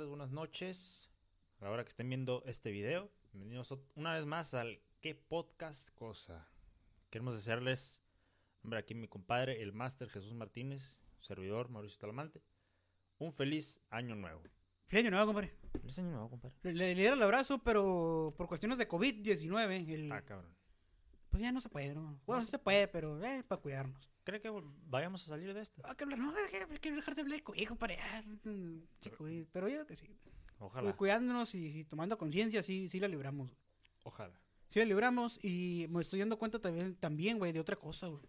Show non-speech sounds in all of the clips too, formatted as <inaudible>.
Tardes, buenas noches. A la hora que estén viendo este video, bienvenidos una vez más al ¿Qué podcast cosa? Queremos desearles, hombre, aquí mi compadre, el máster Jesús Martínez, servidor Mauricio Talamante, un feliz año nuevo. Feliz año nuevo, compadre. ¿Feliz año nuevo, compadre? Le, le diera el abrazo, pero por cuestiones de COVID-19, el- Ah, cabrón. Pues ya no se puede, ¿no? Bueno, sí se puede, pero eh, para cuidarnos. ¿Cree que vayamos a salir de esta? Ah, que hablar, no, hay que, dejar de hablar COVID, compadre. Ah, COVID, pero yo que sí. Ojalá, Cuidándonos y, y tomando conciencia, sí, sí la libramos. ojalá. Sí la libramos y me estoy dando cuenta también, también, güey, de otra cosa, güey.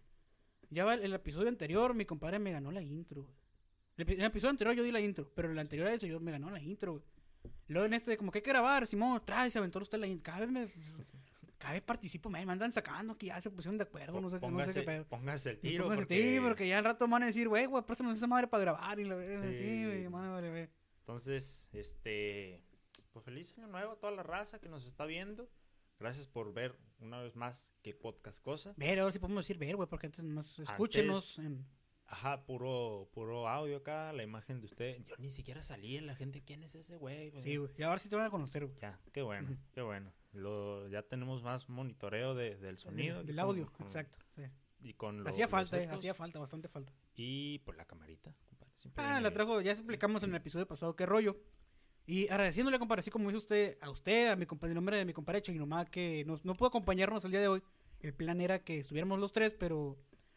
Ya va el, el episodio anterior, mi compadre me ganó la intro, güey. El, el episodio anterior yo di la intro, pero en el anterior a ese yo me ganó la intro, güey. Luego en este, como que hay que grabar, Simón, trae, se aventó usted la intro. Cada vez me... Cada vez participo, me me andan sacando que ya se pusieron de acuerdo, no sé, qué- no sé póngase, qué pedo. póngase el tiro. póngase porque... tiro, porque ya al rato van a decir, güey, güey, préstanos esa madre para grabar y la Sí. sí, güey, madre, güey. Entonces, este, pues feliz año nuevo a toda la raza que nos está viendo. Gracias por ver una vez más qué podcast cosa. Ver, ahora sí podemos decir ver, güey, porque antes más escúchenos en... Ajá, puro, puro audio acá, la imagen de usted. Yo ni siquiera salí en la gente, ¿quién es ese güey? Sí, güey, y ahora sí te van a conocer, güey. Ya, qué bueno, qué bueno. Lo, ya tenemos más monitoreo de- del sonido. Del, y del con- audio, con- exacto. sí. Y con lo- Hacía falta, eh, hacía falta, bastante falta. Y pues la camarita, compadre. siempre Ah, la trajo, ya explicamos en el episodio pasado qué rollo. Y agradeciéndole, compadre, así como dice usted, a usted, a mi compañero, nombre de mi compadre Chinomá, que nos, no pudo acompañarnos el día de hoy. El plan era que estuviéramos los tres, pero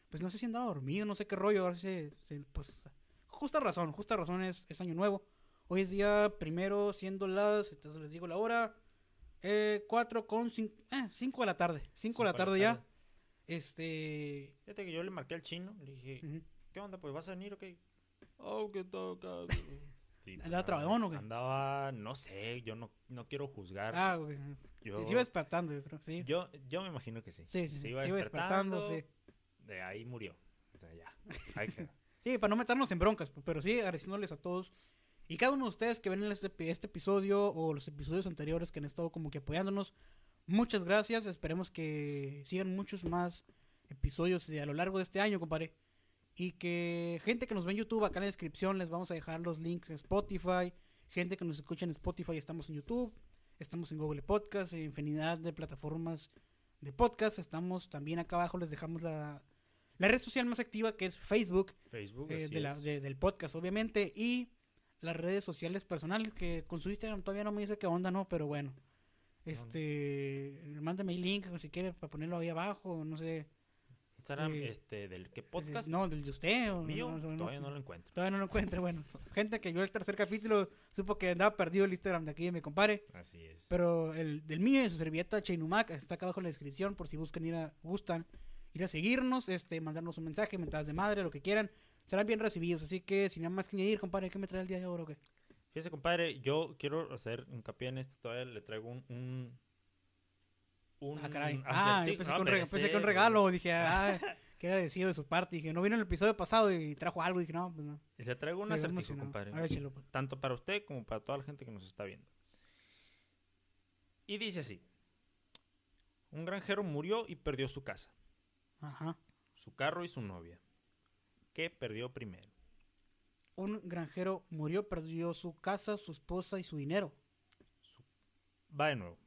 pues no sé si andaba dormido, no sé qué rollo. Ahora sí, sí, pues, justa razón, justa razón es, es año nuevo. Hoy es día primero, siendo las, entonces les digo la hora, eh, 4 con 5, eh, 5 de la tarde. 5 de la tarde ya. Este... Fíjate que yo le marqué al chino, le dije, ujú. ¿qué onda? Pues vas a venir o qué? Oh, ¿qué tal? <laughs> Sí, pues, ¿Andaba trabadón o qué? Andaba, no sé, yo no, no quiero juzgar. Ah, güey. yo, Sí, se iba despertando, yo creo. Sí, yo, yo me imagino que sí. sí, sí. se iba se iba despertando, despertando. sí. De ahí murió. O sea, ya. <laughs> Ahí quedó. Sí, para no meternos en broncas, pero sí agradeciéndoles a todos. Y cada uno de ustedes que ven este, este episodio o los episodios anteriores que han estado como que apoyándonos, muchas gracias. Esperemos que sigan muchos más episodios de- a lo largo de este año, compadre. Y que gente que nos ve en YouTube, acá en la descripción les vamos a dejar los links en Spotify. Gente que nos escucha en Spotify, estamos en YouTube. Estamos en Google Podcast, en infinidad de plataformas de podcast. Estamos también acá abajo, les dejamos la, la red social más activa que es Facebook. Facebook, Eh, así de la- es. de- del podcast, obviamente, y las redes sociales personales, que con su Instagram todavía no me dice qué onda, ¿no? Pero bueno, este, mándame el link si quiere para ponerlo ahí abajo, no sé. Instagram, eh, este, del es- podcast No, del de usted. O, mío, no, todavía no lo encuentro. Todavía no lo encuentro, bueno. <laughs> Gente que yo el tercer capítulo supo que andaba perdido el Instagram de aquí de mi compadre. Así es. Pero el del mío y su servilleta Chainumac está acá abajo en la descripción por si buscan ir a, gustan ir a seguirnos, este, mandarnos un mensaje, mentadas de madre, lo que quieran. Serán bien recibidos, así que sin nada más que añadir, compadre, ¿qué me trae el día de ahora o qué? Fíjese, compadre, yo quiero hacer hincapié en esto. Todavía le traigo un. un, un Ah, caray. Ah, yo pensé, No, que un, rega- pensé que un regalo. <laughs> Dije, ah, qué agradecido de su parte. Dije, no vino en el episodio pasado y trajo algo. Dije, no, pues no. Le traigo un acertijo, emocionado. compadre. Ver, pues. Tanto para usted como para toda la gente que nos está viendo. Y dice así: Un granjero murió y perdió su casa, Ajá. su carro y su novia. ¿Qué perdió primero? Un granjero murió, perdió su casa, su esposa y su dinero. Va de nuevo.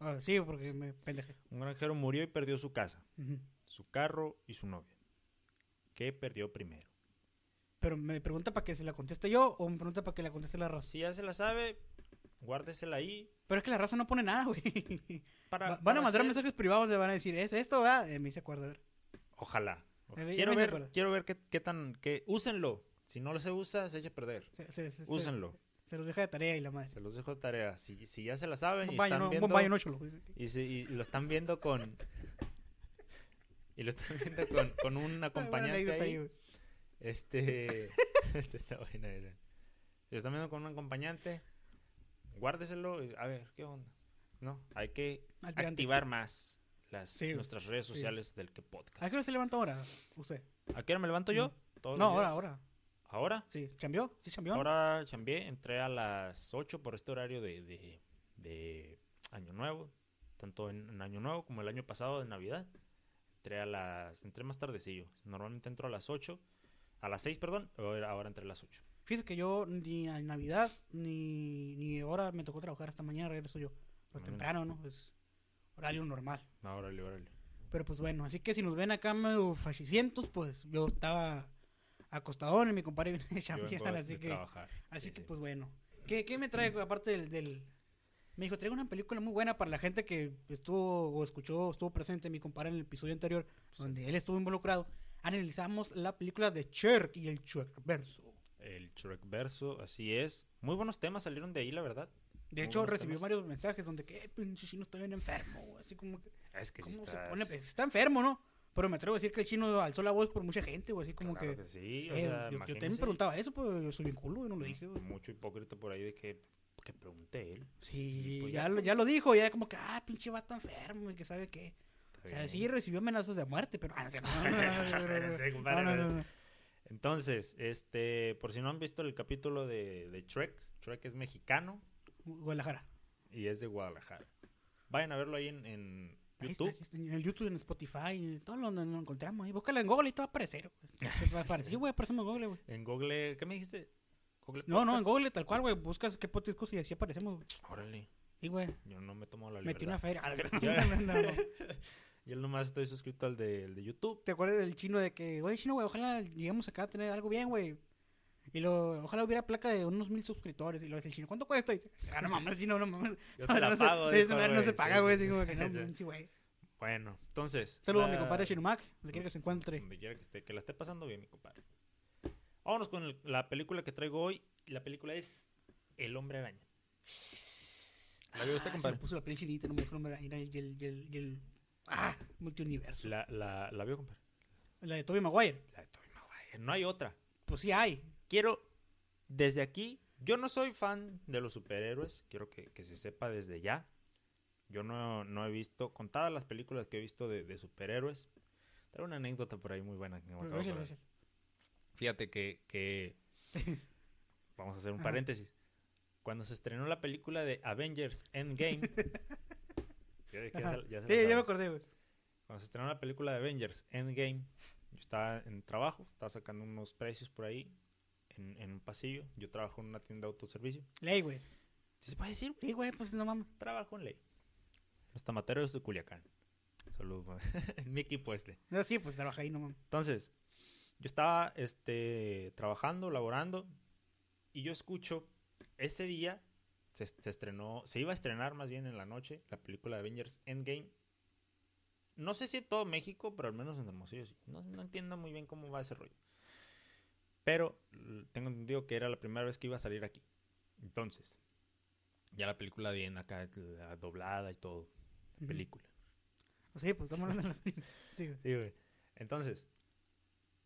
Ah, sí, porque me pendeje. Un granjero murió y perdió su casa, su carro y su novia. ¿Qué perdió primero? Pero me pregunta para que se la conteste yo o me pregunta para que la conteste la raza. Si ya se la sabe, guárdesela ahí. Pero es que la raza no pone nada, güey. Para, Va- van para a mandar mensajes privados, le van a decir, ¿es esto? Eh, me hice acuerdo, a ver. Ojalá. Ver, Quiero ver, quiero ver qué, qué tan... Qué... Úsenlo. Si no lo se usa, se echa a perder. Se, se- se- se- Úsenlo. se los deja de tarea y la madre. Se los dejo de tarea. Si, si ya se la saben Un y baño, están no, un viendo... baño no chulo. Y, si- y lo están viendo con... y lo están viendo con, con un <laughs> acompañante ahí. Este. <laughs> este está buena esa. Si lo están viendo con un acompañante, guárdeselo. y- A ver, ¿qué onda? No, hay que activar más las, Sí, nuestras redes sí. sociales del que podcast. ¿A qué hora se levanta ahora usted? ¿A qué hora me levanto yo? Todos No, ahora, ahora. ¿Ahora? Sí, ¿cambió? ¿Sí cambió? Ahora chambié, entré a las 8 por este horario de, de, de Año Nuevo. Tanto en, en Año Nuevo como el año pasado de Navidad. Entré a las. Entré más tardecillo. Normalmente entro a las 8. A las 6, perdón. Ahora, entré a las 8. Fíjese que yo ni a Navidad ni, ni ahora me tocó trabajar hasta mañana regreso yo. Mañana. temprano, ¿no? Pues horario normal. No, órale, órale. Pero pues bueno, así que si nos ven acá medio fachicientos, pues yo estaba acostadón y mi compadre viene de chambear, así que, trabajar. así Sí, que sí. pues bueno. ¿Qué, qué me trae aparte del, del- Me dijo, traigo una película muy buena para la gente que estuvo o escuchó, estuvo presente, mi compadre en el episodio anterior, donde él estuvo involucrado. Analizamos la película de Cher y el Cher verso. El Shrek verso, así es. Muy buenos temas salieron de ahí, la verdad. De hecho, recibió varios mensajes donde que, eh, pinche chino está bien enfermo, güey", así como que, Es que sí ¿cómo se estás- pone? Pues, está enfermo, ¿no? Pero me atrevo a decir que el chino alzó la voz por mucha gente, güey, así como Claro que... que sí, o eh, sea, yo, yo también preguntaba eso, pues yo soy bien culo, yo no lo dije, güey. Mucho hipócrita por ahí de que, que pregunte él. Sí, pues ya, lo, ya lo dijo, ya como que, ah, pinche vato enfermo y que sabe qué. O sea, sí recibió amenazas de muerte, pero... Ah. Entonces, este, por si no han visto el capítulo de, de Shrek, Shrek es mexicano Guadalajara. y es de Guadalajara. Vayan a verlo ahí en, en YouTube. ahí está, en el YouTube, en Spotify, en todo lo, lo encontramos. ahí. búscala en Google y te va a aparecer. güey. Va a aparecer, güey, aparecemos en Google, güey. En Google, ¿qué me dijiste? Google No, no, en. Google tal cual, güey. Buscas qué podcast y así aparecemos, güey. Órale, Y, güey, yo no me tomo la metí libertad. una feria. <laughs> <laughs> No, no, no. Yo nomás estoy suscrito al de, YouTube. ¿Te acuerdas del chino de que, oye, chino, güey, ojalá lleguemos acá a tener algo bien, güey? Y lo, ojalá hubiera placa de unos mil suscriptores. Y lo dice el chino, ¿cuánto cuesta? Y dice, ah, no mames, chino, no mames. <laughs> Yo te la <laughs> no, pago, se, dijo, no güey. se paga, güey. sí. Así como que no, <laughs> Sí. pinche güey. Bueno, entonces. Saludos a mi la- compadre Chino Mac, donde quiera que se encuentre. Donde quiera que esté, que la esté pasando bien, mi compadre. Vámonos con el- la película que traigo hoy. Y la película es El Hombre Araña. ¿La vio usted, Ah, compadre? Se me puso la piel chinita, no me dijo, no el, el, el, el, el- ah, multiuniverso. La, La, la, la vio, compadre. de Tobey Maguire. La de Tobey Maguire. No hay otra. Pues sí hay. Quiero, desde aquí, yo no soy fan de los superhéroes. Quiero que, que se sepa desde ya. Yo no, no he visto, contadas las películas que he visto de, de superhéroes. Traigo una anécdota por ahí muy buena. que me acabo de. Fíjate que, que- <laughs> vamos a hacer un Ajá. paréntesis. Cuando se estrenó la película de Avengers Endgame, <laughs> ya ya se Sí, ya me acordé, güey. Cuando se estrenó la película de Avengers Endgame, yo estaba en trabajo, estaba sacando unos precios por ahí en, en un pasillo. Yo trabajo en una tienda de autoservicio. Ley, güey. ¿Sí se puede decir? Sí, güey, pues no mames. Trabajo en ley. Los tamateros de Culiacán. Saludos. <laughs> Mi equipo este. No, sí, pues trabaja ahí, no mames. Entonces, yo estaba este, trabajando, laborando, y yo escucho, ese día se, se estrenó, se iba a estrenar más bien en la noche la película de Avengers Endgame. No sé si en todo México, pero al menos en Hermosillo sí. No, no entiendo muy bien cómo va ese rollo. Pero tengo entendido que era la primera vez que iba a salir aquí. Entonces, ya la película bien acá, la doblada y todo. Ujú. Película. Sí, pues estamos hablando de la <laughs> Sí, güey. Sí, güey. Entonces,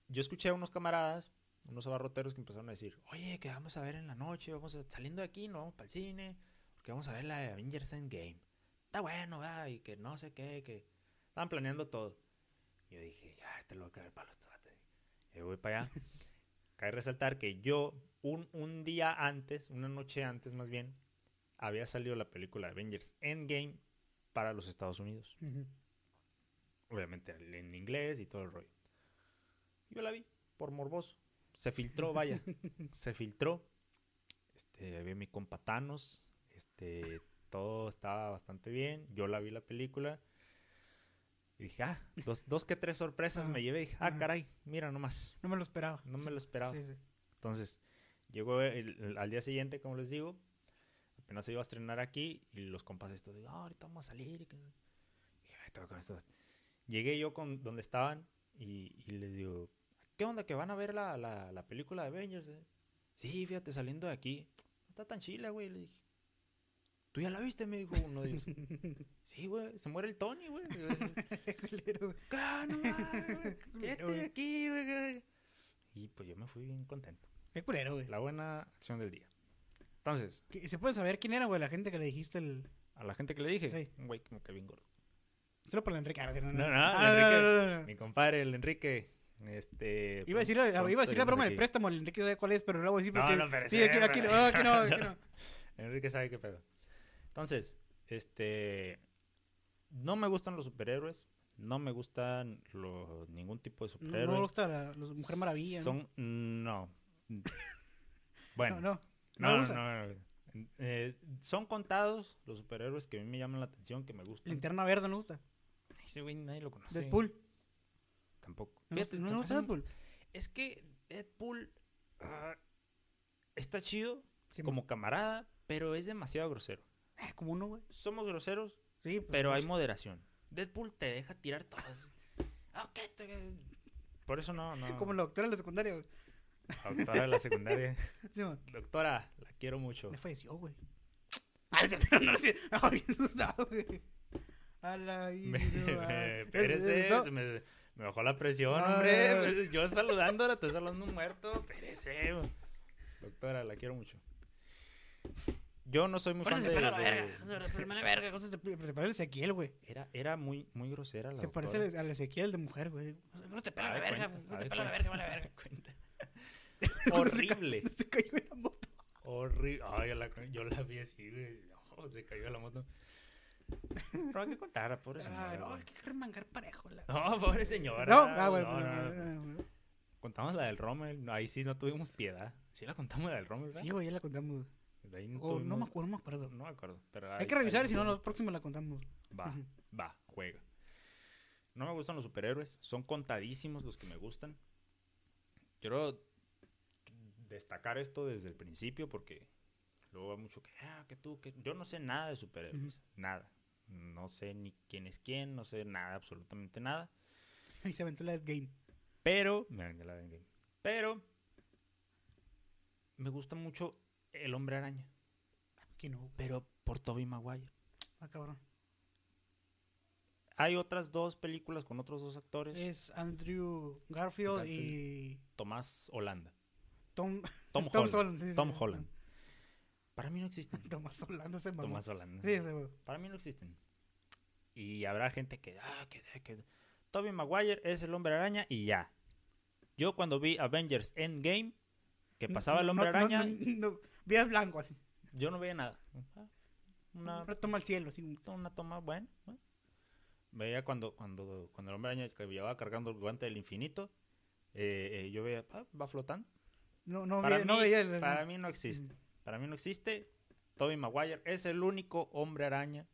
yo escuché a unos camaradas, unos abarroteros que empezaron a decir, oye, que vamos a ver en la noche, vamos a, saliendo de aquí, no vamos para el cine, porque vamos a ver la de Avengers Endgame. Está bueno, ¿verdad? Y que no sé qué, que estaban planeando todo. Y yo dije, ya, te lo voy a caer palo este vato. Y yo voy para allá. <laughs> Cabe resaltar que yo, un, un día antes, una noche antes más bien, había salido la película Avengers Endgame para los Estados Unidos obviamente en inglés y todo el rollo. Yo la vi por morboso. Se filtró, vaya. <laughs> se filtró. Este, vi mi compa Thanos. Este, todo estaba bastante bien. Yo la vi la película. Y dije, ah, dos, dos que tres sorpresas me llevé. Dije, ah, caray, mira nomás. No me lo esperaba. No Sí, me lo esperaba. Sí, sí. Entonces, llegó el- el- al día siguiente, como les digo. Apenas se iba a estrenar aquí y los compas estos, "Ah, ahorita vamos a salir. Y dije, "Ay, tengo con esto". Llegué yo con donde estaban y, y les digo, ¿qué onda? ¿Que van a ver la, la, la película de Avengers? eh?" Sí, fíjate, saliendo de aquí. No está tan chila, güey. Le dije, ¿tú ya la viste? Me dijo uno de ellos. <laughs> sí, güey, se muere el Tony, güey. <laughs> Culero, güey. ¡Ah, no mames, de aquí, güey! Y pues yo me fui bien contento. Qué culero, güey. La buena acción del día. Entonces, ¿Qué- ¿Se puede saber quién era, güey, la gente que le dijiste el... a la gente que le dije, Sí. un güey como que bien gordo. Solo para el Enrique. Ah, no, no, No, Ah, el Enrique. Mi compadre, el Enrique. Este. Iba a decir, pronto iba a decir la lleguemos broma del préstamo, el Enrique sabe cuál es, pero decir No, porque... no, pero sí, aquí, aquí aquí no, aquí no. <laughs> Enrique sabe qué pedo. Entonces, este. No me gustan los superhéroes. No me gustan ningún tipo de superhéroe. no me gusta la, Mujer Maravilla. Son. No. <laughs> bueno. No, no. No, no, no, no. Eh, son contados los superhéroes que a mí me llaman la atención, que me gustan. Linterna Verde no gusta. Ese güey nadie lo conoce. Deadpool. Tampoco. No, Fíjate, no me gusta Deadpool. Es que Deadpool ah, está chido Sí, como camarada, pero es demasiado grosero. Eh, como uno, güey. Somos groseros, Sí, pues, pero hay pues, moderación. Deadpool te deja tirar todas. Ah, <laughs> ok, te- Por eso no, no. Como la doctora de la secundaria, güey. Doctora de la secundaria. <laughs> Sí. Doctora, la quiero mucho. Ya falleció, güey. <laughs> Ah, no, bien asustado, güey. A la Me, me- me, me bajó la presión, No, hombre. no, no. pues, Yo saludándola, estoy saludando un muerto. Espérese. güey. Doctora, la quiero mucho. Yo no soy muy fan de, de- verga. Se <laughs> verga. cosas parece al Ezequiel, güey. Era, era muy, muy grosera la Se parece doctora. al Ezequiel de mujer, güey. No te pela la verga, güey. No te pela la verga, vale <laughs> verga. Cuenta. <laughs> Horrible. Se cayó en la moto. Horrible. Ay, yo la, yo la vi así, güey. No, se cayó la moto. Pero hay que contar, pobre señora. No, hay que remangar parejo. La... No, pobre señora. No, ah, bueno. No, no, no, no, no. no, no. Contamos la del Rommel. Ahí sí no tuvimos piedad. Sí la contamos la del Rommel, ¿verdad? Sí, güey, ya la contamos. De ahí no, me acuerdo, no me acuerdo. No me acuerdo. Pero Hay que revisar si no, la próxima la contamos. Va, va, juega. No me gustan los superhéroes. Son contadísimos los que me gustan. Quiero destacar esto desde el principio porque luego hay mucho que, ah, que tú, que yo no sé nada de superhéroes. Nada. No sé ni quién es quién, no sé nada, absolutamente nada. <laughs> Y se aventó la Dead Game. Pero, me vengué la vengué. Pero, me gusta mucho El Hombre Araña. Que no. Pero por Tobey Maguire. Ah, cabrón. Hay otras dos películas con otros dos actores. Es Andrew Garfield, Garfield. y Tomás Holanda. Tom, Tom, <laughs> Tom Holland. Holland, sí, sí, Tom sí. Holland. Para mí no existen. <laughs> Tomás Holland ese mamón. Tomás Holanda. Sí, ese. Para mí no existen. Y habrá gente que, ah, que, que Tobey Maguire es el hombre araña y ya. Yo cuando vi Avengers Endgame, que pasaba el hombre no, araña, No, no, no, Vías blanco así. yo no veía nada. Una, Retoma al cielo, así. una toma, bueno. bueno. Veía cuando, cuando, cuando el hombre araña que llevaba cargando el guante del infinito, eh, eh, yo veía, ah, va flotando. No, no, para, veía, mí, no veía el. para mí no existe. Para mí no existe. Tobey Maguire es el único hombre araña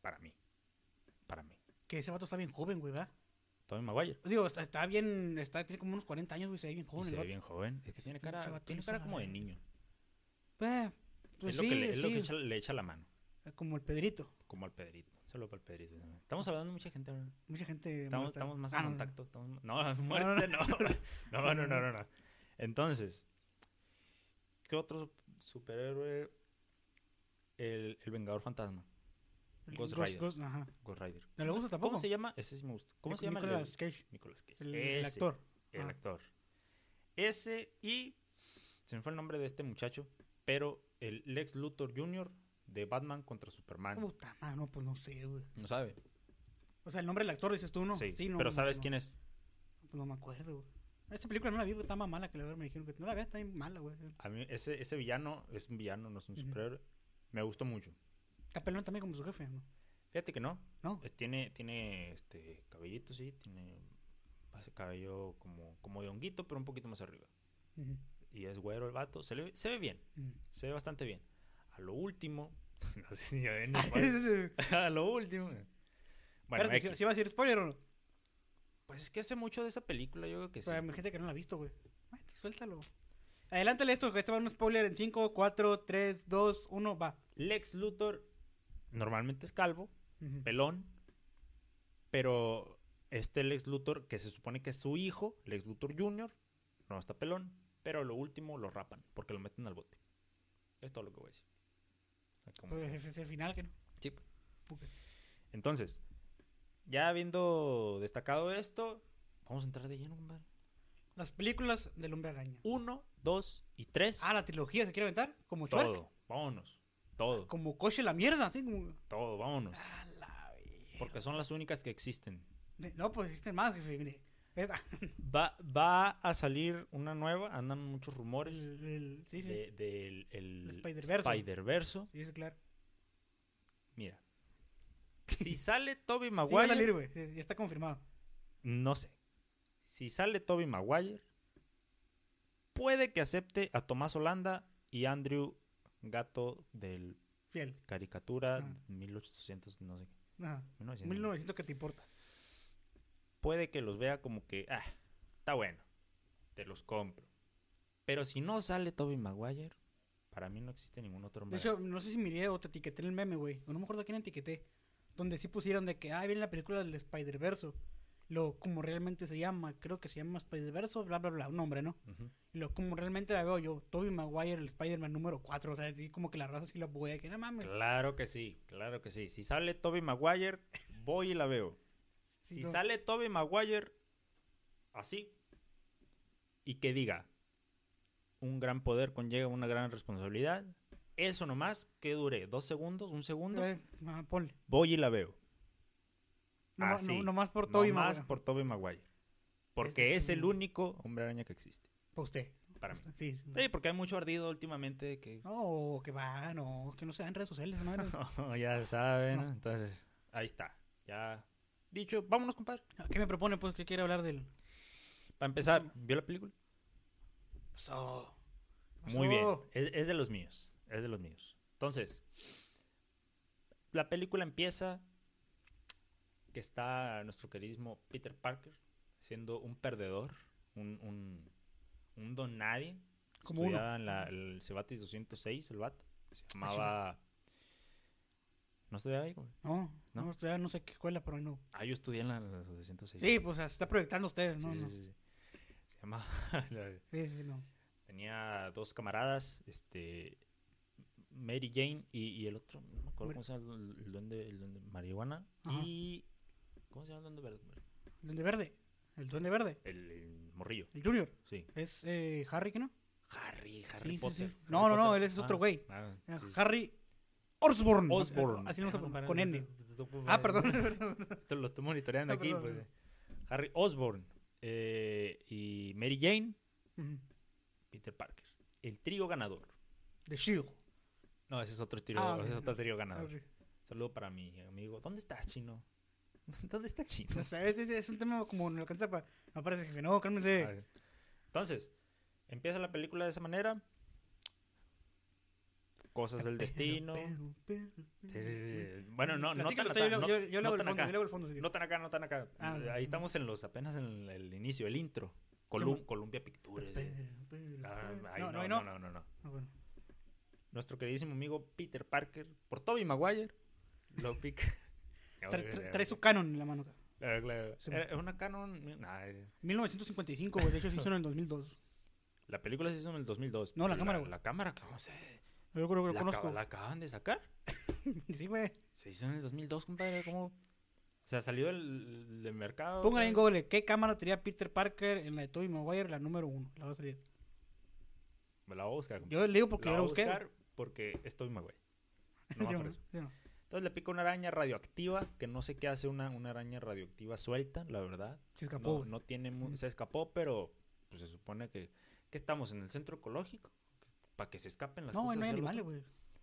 para mí. Para mí. Que ese vato está bien joven, güey, ¿verdad? Tobey Maguire. Digo, está, está bien. Está, tiene como unos 40 años, güey. Se ve bien Y joven. se ve bien joven. Es que tiene cara, tiene cara como de niño. Eh, pues es lo que, le, es lo sí. que echa- le echa la mano. Como el Pedrito. Como al Pedrito. Solo para el Pedrito. Estamos hablando de mucha gente. ahora. Mucha gente. Estamos, estamos más Ah, en contacto. estamos- <laughs> No, muerte no. No, no, no, no, no. <laughs> Entonces, ¿qué otro sup- superhéroe? El, el Vengador Fantasma. El Ghost Ghost- Rider. Ghost, ajá. Ghost Rider. ¿No le gusta tampoco? ¿Cómo se llama? Ese sí me gusta. ¿Cómo se llama? el- Nicolas Cage. Nicolas Cage. El, el actor. El Ah. actor. Ese y. Se me fue el nombre de este muchacho. Pero el Lex Luthor Jr. de Batman contra Superman. Puta madre, no, pues no sé, güey. No sabe. O sea, el nombre del actor dices tú, ¿no? Sí. no, pero no, ¿sabes no. quién es? Pues no me acuerdo, güey. Esta película no la vi, está más mala que la verdad me dijeron que no la veas, está bien mala, güey. A mí, ese, ese villano es un villano, no es un superhéroe. Me gustó mucho. Está pelón también como su jefe, ¿no? Fíjate que no. No. Es- tiene, tiene este cabellito, sí. Tiene ese cabello como, como de honguito, pero un poquito más arriba. Ujú, Y es güero el vato. Se, le, ve- se ve bien. ujú. Se ve bastante bien. A lo último. <laughs> no sé si ya ven. <laughs> <laughs> a lo último. Bueno, Espérate, ¿sí-. ¿sí va a decir spoiler o no? pues es que hace mucho de esa película, yo creo que sí. Hay gente que no la ha visto, güey. Ay, suéltalo. Adelántale esto, que este va un spoiler en 5, 4, 3, 2, 1, va. Lex Luthor normalmente es calvo, pelón, pero este Lex Luthor, que se supone que es su hijo, Lex Luthor Jr., no está pelón, pero lo último lo rapan, porque lo meten al bote. Es todo lo que voy a decir. Como- Pues es el final que no. Sí. Entonces, ya habiendo destacado esto, vamos a entrar de lleno, compadre. Las películas del Hombre Araña. Uno, dos y tres. Ah, la trilogía se quiere aventar. Como todo, vámonos. Todo, Como Coche la mierda, así como. todo, vámonos. A la verga. Porque son las únicas que existen. De- No, pues existen más, jefe. Mire. Va, va a salir una nueva, andan muchos rumores el- el- sí, sí. de- del el Spider-Verso. Spider-Verso. Sí, sí, claro. Mira, si sale Toby Sí, va a Maguire, salir, güey. Ya está confirmado. no sé. Si sale Toby Maguire, puede que acepte a Tomás Holanda y Andrew Gato del Fiel. caricatura Ah. 1800, no sé qué. Ajá. 1900. 1900 que te importa. Puede que los vea como que, ah, está bueno, te los compro. Pero si no sale Toby Maguire, para mí no existe ningún otro De hecho, no sé si miré o te etiqueté en el meme, güey. O no me acuerdo a quién etiqueté. Donde sí pusieron de que, ah, viene la película del Spider-Verso. Lo, como realmente se llama. Creo que se llama Spider-Verso, bla, bla, bla. Un nombre, ¿no? Lo, como realmente la veo yo. Toby Maguire, el Spider-Man número 4. O sea, así como que la raza sí la voy a que no mames. Claro que sí, claro que sí. Si sale Toby Maguire, voy y la veo. Si no. sale Toby Maguire así y que diga, un gran poder conlleva una gran responsabilidad, eso nomás que dure dos segundos, un segundo, Eh, ponle. voy y la veo. No, Así, no, nomás por Toby nomás Maguire. por Toby Maguire. Porque es el único hombre araña que existe, Para usted. para mí. Sí, sí. Sí, porque hay mucho ardido últimamente que... No, que va, no, que no se da en redes sociales, esa <laughs> madre. ya saben, No. entonces, ahí está. Ya dicho, vámonos, compadre. ¿Qué me propone, pues, que quiere hablar del... Para empezar, ¿vio la película? Pasó. Muy bien. Es, es de los míos. Es de los míos. Entonces, la película empieza que está nuestro queridísimo Peter Parker siendo un perdedor, un, un, un don nadie. Como uno. En la, el Cebatis 206, el vato. Se llamaba... ¿No estudiaba ahí, güey? No, ¿No? no, usted no sé qué escuela, pero no. Ah, yo estudié en la, la 206. Sí, pues se está proyectando ustedes, no, sí, sí, sí. Se llamaba... <laughs> la- Sí, sí, no. Tenía dos camaradas, este Mary Jane y, y el otro, no me acuerdo cómo se llama, el, el duende, el duende marihuana Ajá. y ¿cómo se llama el duende verde? El duende verde. El duende verde. El, el morrillo, El Junior. sí. Es eh, Harry, ¿qué no? Harry, Harry Sí, Potter. sí. Harry No, no, no, él es otro güey. ah, sí, sí. Harry Osborn. Osborn. Así no se Ah, con N. Ah, perdón, perdón. <laughs> Te lo estoy monitoreando Ah, aquí. pues. Harry Osborn eh, y Mary Jane. Peter Parker. El trío ganador. The Shield. No, ese es otro trío, Ah, ese es otro trío ganador. Sí. Saludo para mi amigo. ¿Dónde estás, chino? <laughs> ¿Dónde está chino? O sea, es, es- es un tema como no alcanza para. No parece jefe. No, cálmense. Ah, Entonces, empieza la película de esa manera. Cosas del destino. Sí, sí, sí. Bueno, no, no tan acá. yo, no- yo, no hago el tan fondo, acá. yo el fondo. si. No tan acá, no tan acá. Ah, Ahí estamos en los, apenas en el, inicio, el intro. Colum- Columbia Pictures. Ah, ahí No, no, no, no, no. no. Ah, bueno. Nuestro queridísimo amigo Peter Parker, por Toby Maguire, lo <laughs> pica. Trae, trae- trae su canon en la mano. acá. Claro, claro. Sí. Era- Es una canon. nah, eh, 1955, güey. De hecho, se hizo en el 2002. la película se hizo en el 2002. No, la cámara, güey. La cámara, ¿cómo se? Yo creo que lo La, conozco. acaba- la acaban de sacar. <laughs> Sí, güey. Se hizo en el 2002, compadre. ¿Cómo? O sea, salió del, del mercado. Póngale en. Google qué cámara tenía Peter Parker en la de Tobey Maguire, la número uno. La va a salir. Me la voy a buscar. compadre. Yo le digo porque la yo la a busqué. buscar porque estoy Maguire. <laughs> No Sí, ¿no? Sí, ¿no? Entonces le pica una araña radioactiva, que no sé qué hace una, una araña radioactiva suelta, la verdad. Se escapó. No, tiene se escapó, pero pues se supone que, que estamos en el centro ecológico para que se escapen las No, cosas. no hay hacia el animales, güey.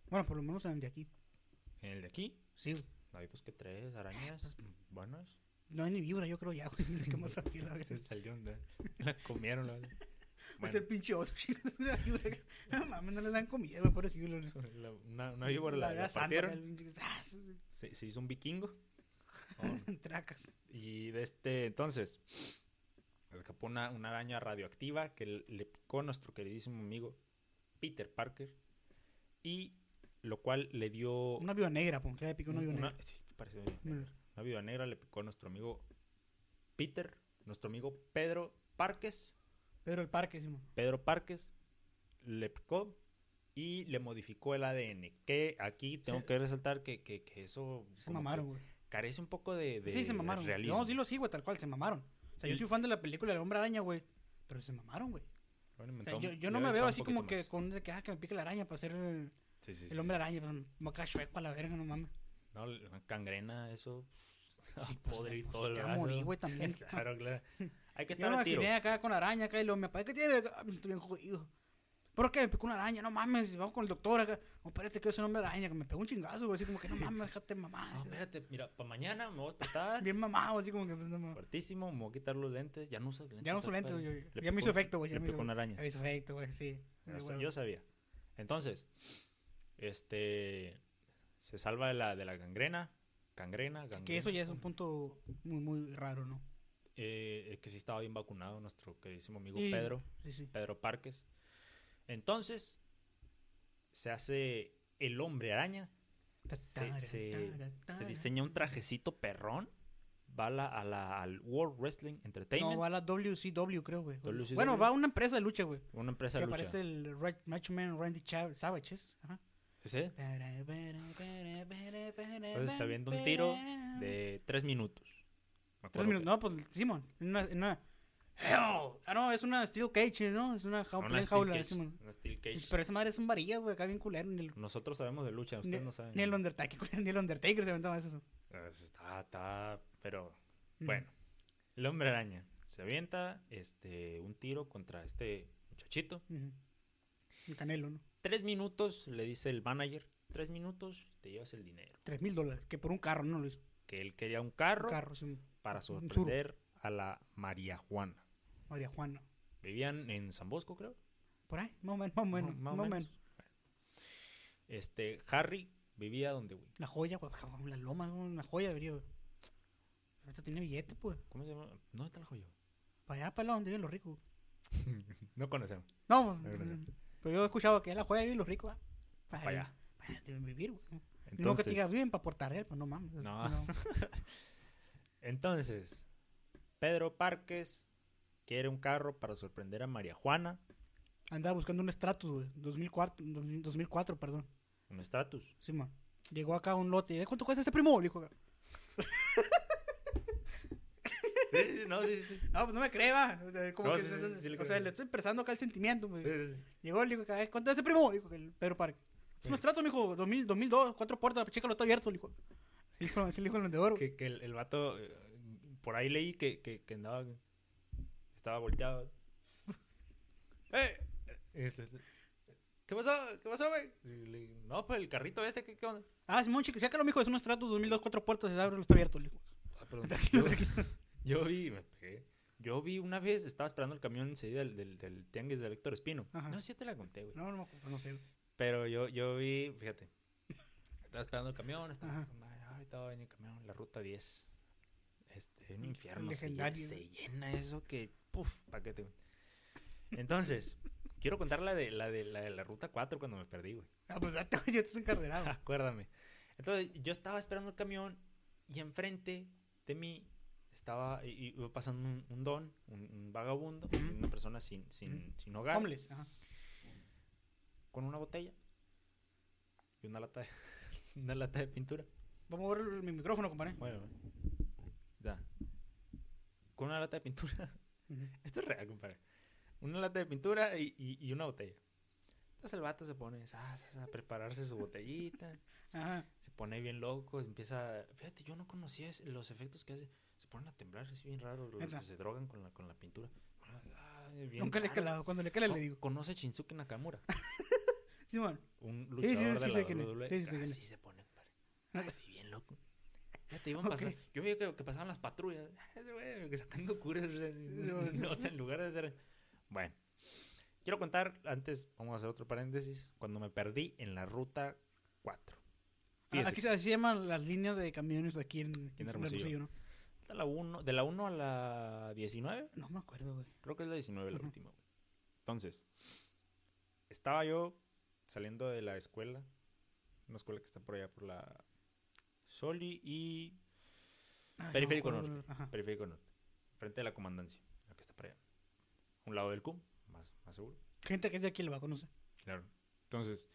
Bueno, por lo menos en el de aquí. En el de aquí Sí, güey. hay dos que tres arañas buenas. No hay ni vibra, yo creo ya, güey. <laughs> ¿Qué más sabía la verdad? <laughs> Salieron, la, la comieron. La, Es el pinche oso, <laughs> una víbora. No mames, no les dan comida, güey, por eso. la- una, una víbora la, la santa, partieron, se, se hizo un vikingo. Oh, Tracas. Y de este, entonces, escapó una, una araña radioactiva que le le picó a nuestro queridísimo amigo Peter Parker. Y lo cual le dio Una viuda negra, porque le picó una viuda negra. sí, parece Una- una viuda negra le picó a nuestro amigo Peter, nuestro amigo Pedro Parques, Pedro del Parque, Simón. Pedro Parques le picó y le modificó el ADN. Que aquí tengo que resaltar que, que- que eso Se que mamaron, güey. carece un poco de, de Sí, se mamaron. güey. realismo. A decirlo así, güey, tal cual, se mamaron. O sea, yo soy fan de la película del Hombre Araña, güey. Pero se mamaron, güey. Lo O sea, yo, yo no me veo así como que más. con de que, ah, que me pique la araña para ser el, Sí, sí, el hombre araña. Pues, me cae chueco a la verga, no mames. No, cangrena, eso. Sí, <laughs> pues, podrir pues, todo el brazo. morir, güey, <laughs> también. claro, claro. Hay que Yo estar me al tiro. imaginé acá con araña acá y luego me papá, ¿qué tiene? <laughs> Estoy bien jodido. ¿Por qué me picó una araña? No mames, vamos con el doctor acá. No, espérate, quiero ser un hombre araña, que me pegó un chingazo, güey. Así como que no mames, déjate mamá. No, espérate, mira, para mañana me voy a tratar. <laughs> Bien mamado, así como que pues, no. Fuertísimo, me voy a quitar los lentes. Ya no uso lentes. Ya no uso lentes, güey. Le Ya me hizo efecto, güey. ya me picó hizo- una araña. Me hizo efecto, güey, sí. Yo. Yo sabía. Entonces, este. Se salva de la, de la gangrena. Gangrena, gangrena. Que eso ya es un punto muy, muy raro, ¿no? Eh, que sí estaba bien vacunado nuestro queridísimo amigo Pedro. Sí, sí. Pedro Parques. Entonces, se hace el hombre araña. Se, se- se diseña un trajecito perrón. Va a la, a la- al World Wrestling Entertainment. No, va a la WCW, creo, güey. WCW. Bueno, va a una empresa de lucha, güey. una empresa Que de lucha. aparece el Red Macho Man Randy Chav- Savage. Ajá. ¿Ese? Entonces se avienta un tiro de tres minutos. Tres minutos. que- No, pues, Simón. Una... Hell. Ah, no, es una Steel Cage, ¿no? Es una jaula. Una cage, una steel cage. Pero esa madre es un varillas, güey. Acá bien culero. El, Nosotros sabemos de lucha, ustedes no saben. ni el Undertaker, <laughs> ni el Undertaker se aventaba eso. Pues, Está, está, pero Mm. bueno. El hombre araña se avienta este, un tiro contra este muchachito. El Canelo, ¿no? Tres minutos, le dice el manager. Tres minutos, te llevas el dinero. Tres mil dólares. Que por un carro, ¿no? Hizo. Que él quería un carro, Un carro, sí. para sorprender a la María Juana. María Juana. Vivían en San Bosco, creo. Por ahí, más o menos, más o menos. Más o menos. Este, Harry vivía donde, güey. La joya, güey. La loma, una joya, güey. Ahorita tiene billete, pues. ¿Cómo se llama? ¿Dónde está el joyo? Para allá, para allá donde viven los ricos. <laughs> No conocemos. No, No, no sé. pero yo he escuchado que la joya viven los ricos. ah. Para Pa' allá. Para allá deben vivir, güey. no que Entonces, te diga, viven para portar él, pues no mames. No. <laughs> entonces, Pedro Parques quiere un carro para sorprender a María Juana. Andaba buscando un Stratus, güey. 2004, 2000 2004, perdón. Un Stratus. Sí, man. Llegó acá un lote. y, ¿Cuánto cuesta ese primo? Le dijo acá. <laughs> Sí, sí, no, sí, sí. No, pues no me cree, va. O sea, como No, que, sí, sí, sí, le o sea, le estoy expresando acá el sentimiento. Llegó, le dijo, "Eh, ¿cuánto es ese primo? Dijo que el Pedro Parque. Es un Stratus, mijo, 2000, 2002, cuatro puertas, chécalo, está abierto, le dijo. Le dijo, le dijo el vendedor. Que, que el, el vato, eh, por ahí leí que, que, que andaba, estaba volteado. <laughs> ¡Eh! Este, este, ¿Qué pasó? ¿Qué pasó, güey? Digo, No, pues el carrito este, ¿qué, qué onda? Ah, Simón, chico, sácalo, mijo, es un Stratus 2002, cuatro puertas, se abre, está abierto, le dijo. Ah, perdón. <laughs> Tranquilo, yo, tranquilo. yo vi, me pegué. Yo vi una vez, estaba esperando el camión enseguida del, del, del tianguis de Héctor Espino. Ajá. No, sí, te la conté, güey. No, no, acuerdo, no sé. güey. Pero yo, yo vi, fíjate, <laughs> estaba esperando el camión, estaba, Ajá. "Ay, ahorita va a venir el camión, la ruta 10. Este, un infierno, se, se llena eso que, puf, paquete. Entonces, <laughs> quiero contar la de, la de la de la ruta 4 cuando me perdí, güey. Ah, pues date, güey, yo estás encarregado. <laughs> Acuérdame. Entonces, yo estaba esperando el camión y enfrente de mí estaba, y, iba pasando un, un don, un, un vagabundo, una persona sin, sin, sin hogar, Homeless, ajá. con una botella y una lata de, <laughs> una lata de pintura. Vamos a ver el- mi micrófono, compadre. Bueno, bueno. Ya. Con una lata de pintura. <laughs> Esto es real, compadre. Una lata de pintura y, y, y una botella. Entonces el vato se pone sa, a prepararse su botellita. <laughs> Ajá. Se pone bien loco. Empieza. Fíjate, yo no conocía los efectos que hace. Se ponen a temblar, es bien raro. Los que se drogan con la, con la pintura. Nunca le he calado. Cuando le cale Co- le digo. Conoce Shinsuke Nakamura, <laughs> Simón. un Sí, sí, luchador sí, de la. WWE. Sí, sí, se pone, compadre. Así bien loco. Fíjate, iban Ok. pasando- Yo veía que, que pasaban las patrullas. <laughs> Que sacando curas. <laughs> o sea, en lugar de ser. Bueno. Quiero contar, antes, vamos a hacer otro paréntesis. Cuando me perdí en la ruta 4. Ah, Fíjese, Aquí se llaman las líneas de camiones aquí en, en en Hermosillo. ¿no? está la uno- de la 1 a la 19. No me acuerdo, güey. Creo que es la 19 la última, güey. Entonces, estaba yo saliendo de la escuela Una escuela que está por allá por la Soli y Ay, no Periférico Norte. ajá. Periférico Norte. Frente de la comandancia, la que está por allá. Un lado del CUM, más, más seguro. Gente que es de aquí le va a conocer. Claro. Entonces,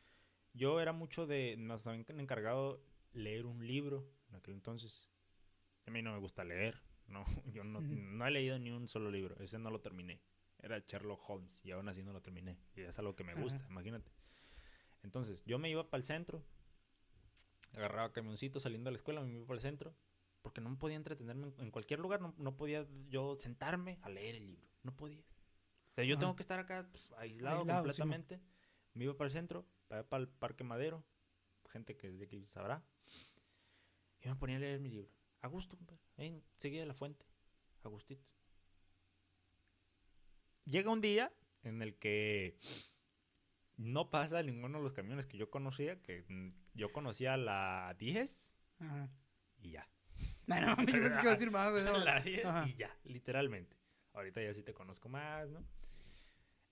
yo era mucho de, nos habían encargado leer un libro en aquel entonces. A mí no me gusta leer, no, <laughs> yo no, no he leído ni un solo libro, ese no lo terminé. Era Sherlock Holmes y aún así no lo terminé. Y es algo que me gusta, Ajá. imagínate. Entonces, yo me iba para el centro, agarraba camioncito saliendo de la escuela, me iba para el centro, porque no podía entretenerme en, en cualquier lugar, no, no podía yo sentarme a leer el libro, no podía. O sea, yo Ajá. tengo que estar acá aislado, Aislado, sí, completamente. me iba para el centro, para, para el Parque Madero, gente que desde aquí sabrá, y me ponía a leer mi libro. A gusto, compadre. Ahí seguía la fuente, a gustito. Llega un día en el que no pasa ninguno de los camiones que yo conocía, que yo conocía la 10 Ajá. y ya. <laughs> No, no, mames, yo pensé que iba a decir más, güey. <laughs> la 10 Ajá. y ya, literalmente. Ahorita ya sí te conozco más, ¿no?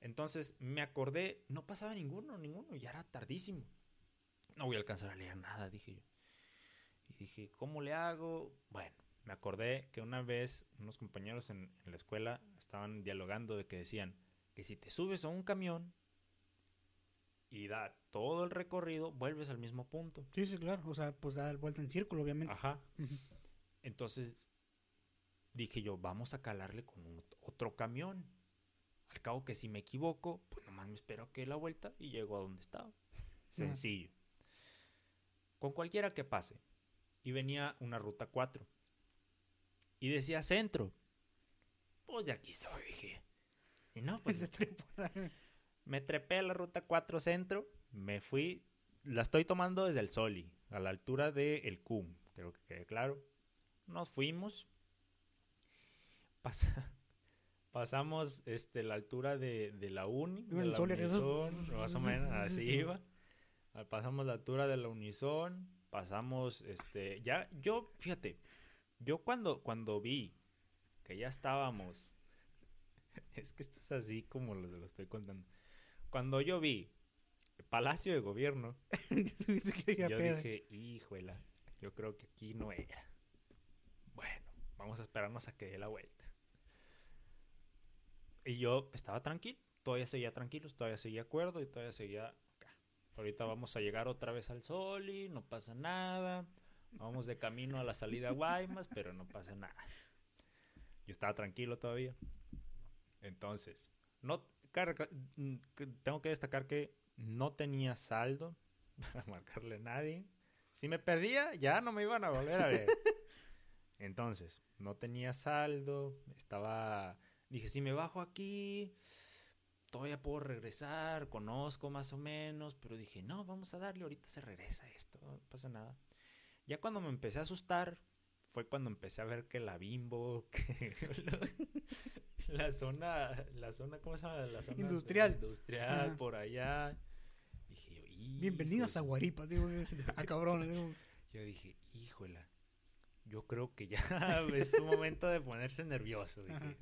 Entonces me acordé, no pasaba ninguno, ninguno, ya era tardísimo. No voy a alcanzar a leer nada, dije yo. Y dije, ¿cómo le hago? Bueno, me acordé que una vez unos compañeros en, en la escuela estaban dialogando de que decían que si te subes a un camión y da todo el recorrido, vuelves al mismo punto. Sí, sí, claro. O sea, pues da vuelta en círculo, obviamente. Ajá. Entonces dije yo, vamos a calarle con un- otro camión. Al cabo que si me equivoco, pues nomás me espero que dé la vuelta y llego a donde estaba. Sencillo. Con cualquiera que pase. Y venía una ruta 4. Y decía centro. Pues de aquí soy, dije. Y no, pues. <laughs> me trepé a la ruta 4 centro, me fui, la estoy tomando desde el Soli, a la altura del el CUM, creo que quede claro. Nos fuimos, pasa- <laughs> pasamos este, la altura de, de la Uni, de la Soli, eso- Unison, más o menos, <laughs> así Sí. iba. Ah, Pasamos la altura de la Unison, pasamos, este, ya, yo, fíjate, yo cuando, cuando vi que ya estábamos, <laughs> es que esto es así como lo, lo estoy contando. Cuando yo vi el Palacio de Gobierno, <laughs> yo dije, híjole, yo creo que aquí no era. Bueno, vamos a esperarnos a que dé la vuelta. Y yo estaba tranquilo, todavía seguía tranquilo, todavía seguía acuerdo y todavía seguía acá. Ahorita vamos a llegar otra vez al sol y no pasa nada. Vamos de camino a la salida a Guaymas, pero no pasa nada. Yo estaba tranquilo todavía. Entonces, no carga- mm, tengo que destacar que no tenía saldo <laughs> para marcarle a nadie. Si me perdía, ya no me iban a volver a ver. <laughs> Entonces, no tenía saldo, estaba... Dije, si me bajo aquí, todavía puedo regresar, conozco más o menos, pero dije, no, vamos a darle, ahorita se regresa esto, no pasa nada. Ya cuando me empecé a asustar, fue cuando empecé a ver que la bimbo, que <laughs> la zona, la zona, ¿cómo se llama? La zona Industrial. Industrial, Ajá. por allá. Dije yo, Bienvenidos a. Guaripas, digo, a cabrón. digo. Yo dije, híjola, yo creo que ya <laughs> es un momento de ponerse nervioso. Dije. Ajá.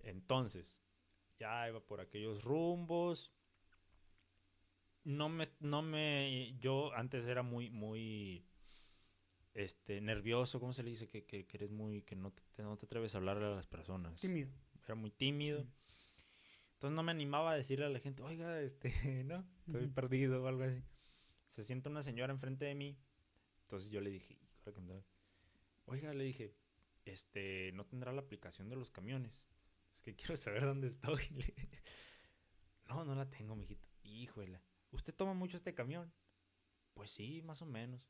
Entonces, ya iba por aquellos rumbos. No me, no me, yo antes era muy, muy, este, nervioso, ¿cómo se le dice? Que, que, que eres muy, que no te, no te atreves a hablarle a las personas. Tímido. Era muy tímido. Entonces no me animaba a decirle a la gente, oiga, este, <laughs> no, estoy perdido o algo así. Se sienta una señora enfrente de mí. Entonces yo le dije, oiga, le dije, este, no tendrá la aplicación de los camiones. Es que quiero saber dónde estoy. <laughs> No, no la tengo, mijito. Híjole, ¿usted toma mucho este camión? Pues sí, más o menos.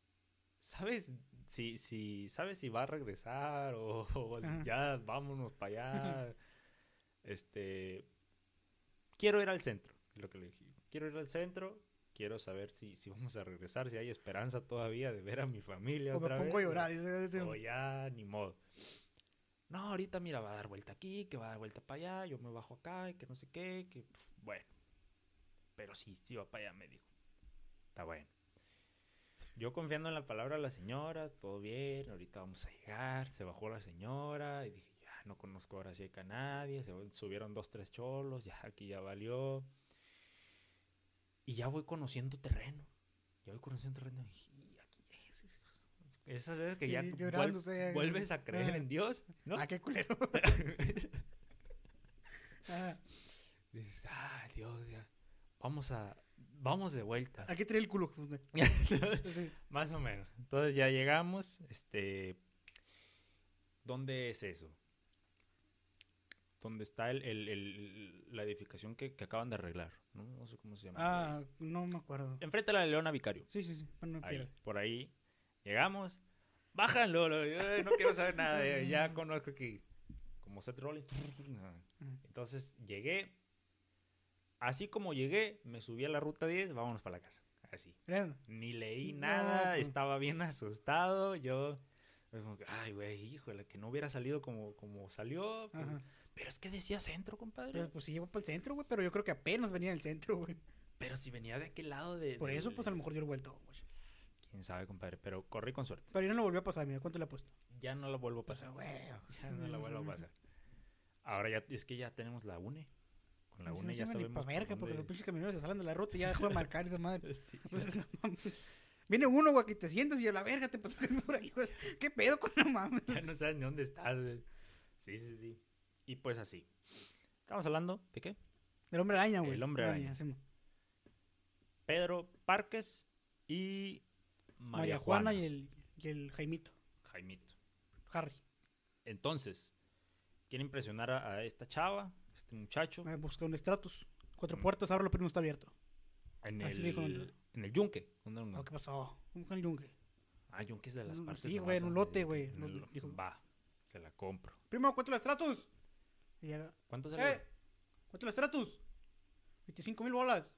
¿Sabes si, si, ¿sabes si va a regresar o, <laughs> o si ya vámonos para allá? <laughs> este, quiero ir al centro, lo que le dije. Quiero ir al centro, quiero saber si, si vamos a regresar, si hay esperanza todavía de ver a mi familia O me otra pongo a llorar. digo, O ya, ni modo. No, ahorita mira, va a dar vuelta aquí, que va a dar vuelta para allá, yo me bajo acá, y que no sé qué, que bueno. Pero sí, sí va para allá, me dijo. Está bueno. Yo confiando en la palabra de la señora, todo bien, ahorita vamos a llegar. Se bajó la señora y dije, ya no conozco ahora si hay a nadie. Se subieron dos, tres cholos, ya aquí ya valió. Y ya voy conociendo terreno. Ya voy un terreno y aquí es. es- Esas veces que ya vuel- vuelves a creer ajá. en Dios, ¿no? Ah, qué culero. <laughs> <laughs> Ah, Dices, ah, Dios, ya. Vamos a. Vamos de vuelta. aquí trae el culo. pues. <laughs> Más o menos. Entonces ya llegamos. Este. ¿Dónde es eso? ¿Dónde está el, el- el- la edificación que, que acaban de arreglar? ¿no? No sé cómo se llama. Ah, no me acuerdo. Enfrente de la de Leona Vicario. Sí, sí, sí. Bueno, Ahí, por ahí. Llegamos. Bájanlo. no quiero saber nada. Ya conozco que. Como Seth Rollins. Entonces llegué. Así como llegué, me subí a la ruta 10. Vámonos para la casa. Así. Ni leí nada, pues. estaba bien asustado. Yo, ay, güey, híjole, que no hubiera salido como, como salió. Pero es que decía centro, compadre. Pero, pues sí llegó para el centro, güey. Pero yo creo que apenas venía del centro, güey. Pero si venía de aquel lado de. Por eso, pues a lo mejor dio el vuelto, güey. Quién sabe, compadre, pero corrí con suerte. Pero yo no lo volvió a pasar, mira, ¿cuánto le ha puesto? Ya no la vuelvo a Pues, pasar. güey. Ya <laughs> no la vuelvo a pasar. Ahora ya, es que ya tenemos la UNE. Con la UNE ya sabemos. para por verga, porque los pinches camioneros se salen de la ruta y ya dejó de <laughs> marcar esa madre. Sí, <laughs> Pues, no mames. Viene uno, güey, que te sientas y a la verga te pasó por ahí, güey. ¿Qué pedo con la mames? <laughs> ya no sabes ni dónde estás. güey. Sí, sí, sí. Y pues así. Estamos hablando de qué? El hombre araña, güey. El hombre araña. mo. Pedro Parques y María, Juana, y el, y el Jaimito, Jaimito. Harry. Entonces, quiere impresionar a, a esta chava, este muchacho, Me busca un Stratus. Cuatro Mm. puertas, ahora lo primero está abierto. en así el, dijo en el yunque. ¿Dónde ¿Qué pasó? ¿Cómo fue el yunque? Ah, yunque es de las Mm, partes. sí, güey, en un ¿no? lote, güey, no. Va, se la compro. Primo, ¿cuánto el Stratus? ¿Cuánto salió? ¡eh! ¿Cuánto el Stratus? 25 mil bolas.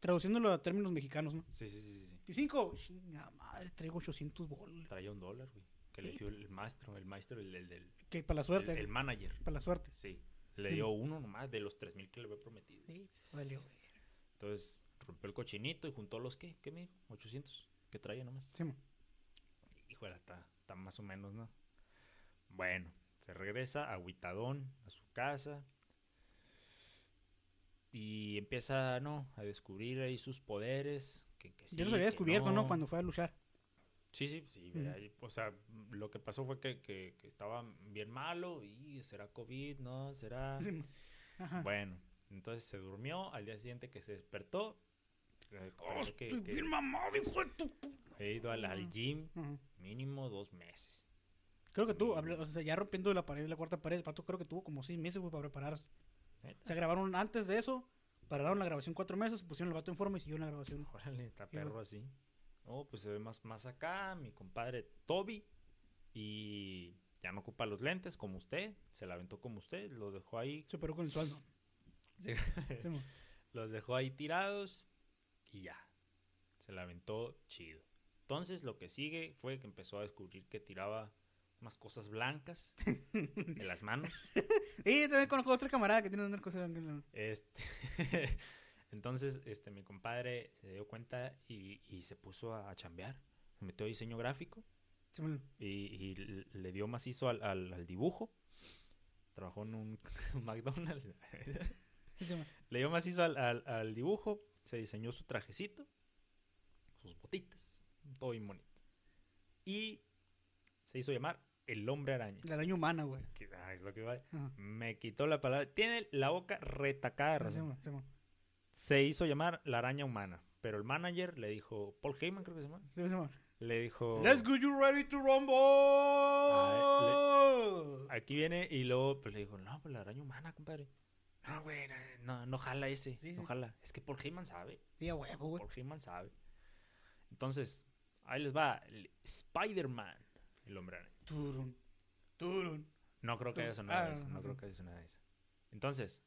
Traduciéndolo a términos mexicanos, ¿no? Sí, sí, sí, sí, sí. 25. Chinga madre, traigo 800 bolas. Traía un dólar, güey. Que le dio el maestro, el maestro, el, el, el, Que para la suerte, el- el manager. para la suerte. Sí. Le Sí. dio uno nomás de los 3000 que le había prometido. Sí, valió. Entonces rompió el cochinito y juntó los, ¿qué? ¿Qué me dijo? 800 que traía nomás. Sí, mo. Híjole, está, está más o menos, ¿no? Bueno, se regresa a Huitadón, a su casa. Y empieza, ¿no? A descubrir ahí sus poderes. Que, que Ya sí, los había descubierto, ¿no? Cuando fue a luchar. Sí, sí, sí. Ahí, o sea, lo que pasó fue que, que- que estaba bien malo. Y será COVID, ¿no? Será. Sí, mo. Ajá. Bueno, entonces se durmió. Al día siguiente que se despertó. eh, Oh, que- estoy que bien mamado, hijo de tu... he ido al, al gym mínimo dos meses. Creo que habla- o sea, ya rompiendo la pared, la cuarta pared, el pato creo que tuvo como seis meses, güey, para prepararse. ¿Neta? Se grabaron antes de eso, pararon la grabación cuatro meses, pusieron el vato en forma y siguieron la grabación. Órale, está Y perro así. Oh, pues se ve más, más acá, mi compadre Toby. Y ya no ocupa los lentes como usted. Se la aventó como usted. Los dejó ahí. Se operó con el sueldo. Sí, mo. <laughs> los dejó ahí tirados. Y ya. Se la aventó chido. Entonces lo que sigue fue que empezó a descubrir que tiraba unas cosas blancas en las manos. <laughs> Y también conozco a otra camarada que tiene una cosa. Este, <laughs> entonces, este, mi compadre se dio cuenta y, y se puso a, a chambear. Se metió a diseño gráfico Sí, y, y le dio macizo al, al- al dibujo. Trabajó en un <laughs> McDonald's. Sí, <laughs> le dio macizo al, al- dibujo. Se diseñó su trajecito, sus botitas, todo bien bonito. Y se hizo llamar el hombre araña. La araña humana, güey. Que, ah, es lo que va. Ajá. Me quitó la palabra. Tiene la boca retacada Sí. Se hizo llamar la araña humana. Pero el manager le dijo, Paul Heyman creo que se llama, Sí, le dijo, Let's go, you ready to rumble. aquí viene y luego pues, le dijo, no, pues la araña humana, compadre. No, güey, no, no jala ese, Sí, no sí. jala. Es que Paul Heyman sabe, Sí, huevo, güey. Paul Heyman sabe. Entonces, ahí les va, Spider-Man, el hombre araña. Turun, turun. No creo que haya Ah, sonado eso, no, no creo que haya sonado eso. Entonces,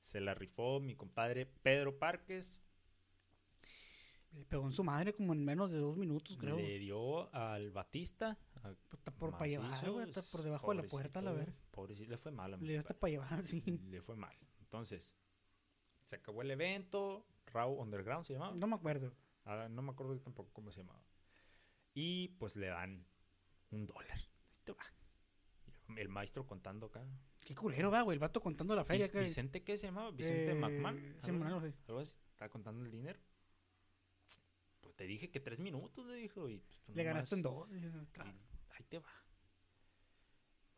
se la rifó mi compadre Pedro Parques, Le pegó en su madre como en menos de dos minutos, creo. le dio al Batista, a Está por para llevar, güey. Está es por debajo de la puerta, la pobrecito, verga. Pobrecito, le fue mal a mi Le dio hasta para llevar, <laughs> sí. Le fue mal. Entonces, se acabó el evento. Raw Underground se llamaba. No me acuerdo. Ah, no me acuerdo tampoco cómo se llamaba. Y pues le dan un dólar. Ahí te va. El maestro contando acá. Qué culero, va, güey. El vato contando la feria. Vic-. ¿Vicente qué se llamaba? ¿Vicente Eh, McMahon? sí, algo sí. Algo así. Estaba contando el dinero. Pues te dije que tres minutos, le dijo. Y pues, tú Le ganaste en dos. y- y ahí te va.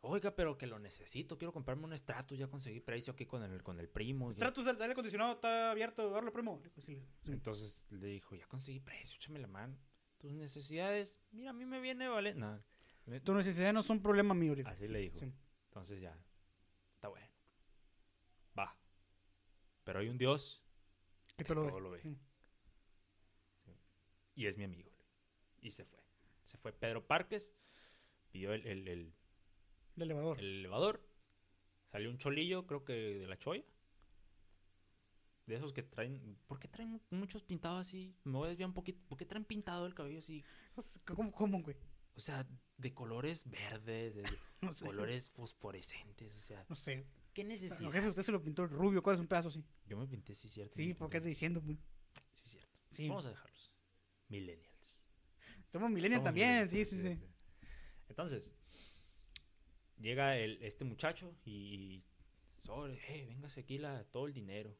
Oiga, pero que lo necesito, quiero comprarme un Stratus, ya conseguí precio aquí con el, con el primo. Stratus del aire acondicionado está abierto, agarlo primo. Entonces le dijo, ya conseguí precio, échame la mano. Tus necesidades, mira, a mí me viene vale. No, Tus necesidades no son problema mío. así le dijo. Sí. Entonces ya, está bueno. Va. Pero hay un Dios Que todo todo lo ve. Sí. y es mi amigo. Y se fue. Se fue Pedro Parques, pidió el, el- el- El elevador. el elevador, salió un cholillo, creo que de la choya. De esos que traen. ¿Por qué traen mu- muchos pintados así? Me voy a desviar un poquito. ¿Por qué traen pintado el cabello así? <laughs> ¿Cómo, cómo, güey? O sea, de colores verdes, de <laughs> No sé. colores fosforescentes. O sea, No sé. ¿qué No, necesidad? jefe, usted se lo pintó el rubio. ¿Cuál es un pedazo así? Yo me pinté, sí, cierto. Sí, me ¿por qué pinté. estás diciendo? güey? Sí, cierto. Sí. Vamos a dejarlos. Millennials. Somos millennials Somos también. Sí, sí, sí. Entonces, llega el, este muchacho y sobre, hey, véngase aquí la, todo el dinero.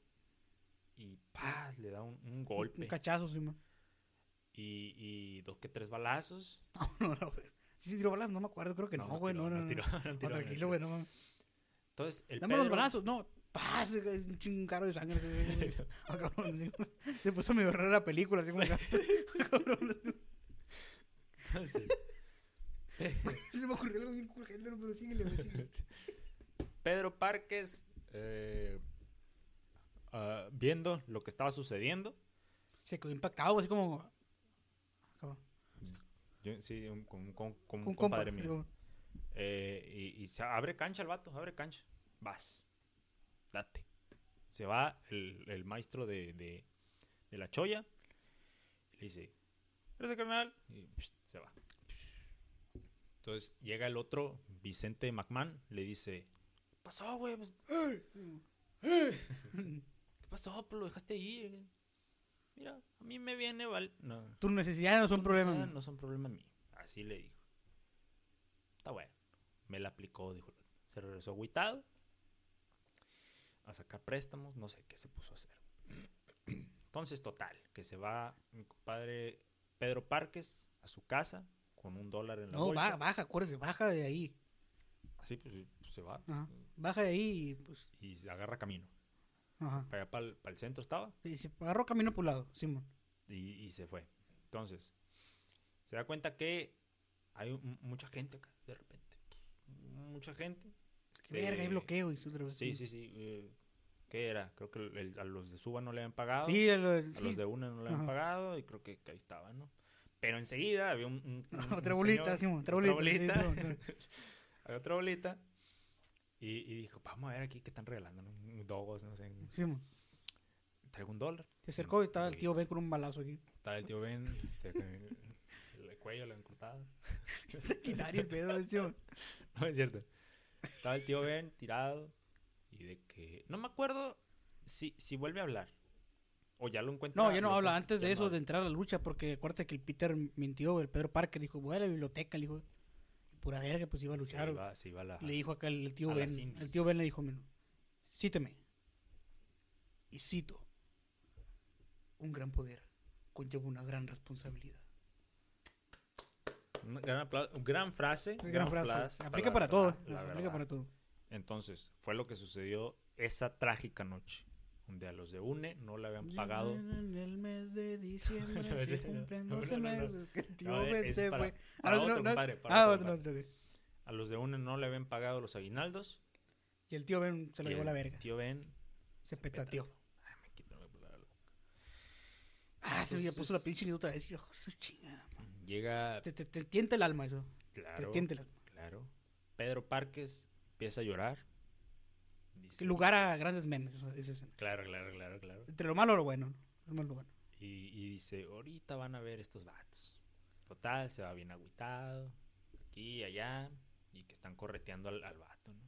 Y paz, le da un, un golpe. Un cachazo, sí, man. y, y dos que tres balazos. <laughs> No, no, no. Sí, sí, tiró balas, no me acuerdo. Creo que no, güey. No, no, no. tiró, no No, tiró, tranquilo, güey. No. Entonces, el Dame los Pedro- balazos. No, paz. Es un chingaro de sangre. <laughs> Ah, cabrón. sí. Se puso medio rara la película. Así como que- <laughs> cabrón. Entonces, <laughs> Se me ocurrió algo bien cool, género, pero síguele, güey. Pedro Parques, eh, ah, viendo lo que estaba sucediendo, Se quedó impactado, así como. Yo- sí, un, con, con- con un Un compa. compadre mío, eh, y, y se abre cancha el vato, abre cancha, vas, date. Se va el, el maestro de, de, de la choya, y le dice, ¿eres el carnal? Y psh, se va. Entonces llega el otro, Vicente McMahon, le dice, ¿qué pasó, güey? Pues, ¿Qué pasó? Pues lo dejaste ahí. Mira, a mí me viene, val... No, Tus necesidades no son tus problema. necesidades mío. No son problema mío. Así le dijo. Está bueno. Me la aplicó, dijo. Se regresó agüitado. A sacar préstamos. No sé qué se puso a hacer. Entonces, total. Que se va mi compadre Pedro Parques a su casa con un dólar en la No, bolsa. baja, baja, acuérdese, baja de ahí. Así pues, pues, se va. Ajá. Baja de ahí y pues. Y se agarra camino. Ajá. Para allá, para el, para el centro estaba. Y se agarró camino por un lado, Simón. y, y se fue. Entonces, se da cuenta que hay un- mucha gente acá, de repente. Mucha gente. Verga, hay Eh, bloqueo y su otra. Sí, sí, sí. eh, ¿Qué era? Creo que el- a los de Suba no le habían pagado. Sí, a los, a sí. los de Una no le habían Ajá. pagado. Y creo que, que ahí estaban, ¿no? Pero enseguida había un. un- <laughs> un- Otra bolita, Simón, otra otra bolita. sí, bolita. <laughs> Había otra bolita. Y, y dijo, vamos a ver aquí qué están regalando, ¿no? Dogos, no sé. Simón. Traigo un dólar. Se acercó y estaba el Y- tío Ben con un balazo aquí. Estaba el tío Ben, este, con el, el cuello le han cortado. Sanguinario <laughs> el pedo, Simón. <laughs> No es cierto. Estaba el tío Ben tirado y de que... No me acuerdo si, si vuelve a hablar. O ya lo encuentra. No, ya no habla antes de eso, de entrar a la lucha, porque acuérdate que el Peter mintió, el Pedro Parker dijo, voy a la biblioteca, le dijo, pura verga, pues iba a luchar. Güey. iba, se iba a la... Le dijo acá el tío Ben, el tío Ben le dijo, "Mira, cíteme. Y cito, un gran poder conlleva una gran responsabilidad. Un gran, aplauso- un gran frase. Gran frase. frase Aplica la para todo. verdad, la Aplica verdad. para todo. Entonces, fue lo que sucedió esa trágica noche. Donde a los de UNE no le habían pagado. En el mes de <laughs> diciembre cumplen no, 12 no, no, no. meses que el tío se fue. A los de UNE no le habían pagado los aguinaldos. Y el tío Ben se lo llevó el la verga. Tío Ben Se petateó. Ay, me quito la boca. Ah, se puso la pinche y otra vez. Y yo, su chingada. Llega. Te, te, te tienta el alma eso. Te Claro. tienta el alma. Claro. Pedro Parques empieza a llorar. Dice- Lugar a grandes memes, esa, escena. Claro, claro, claro, claro. Entre lo malo y lo bueno. ¿no? Lo malo y lo bueno. Y, y dice, ahorita van a ver estos vatos. Total, se va bien agüitado. Aquí y allá. Y que están correteando al, al vato, ¿no?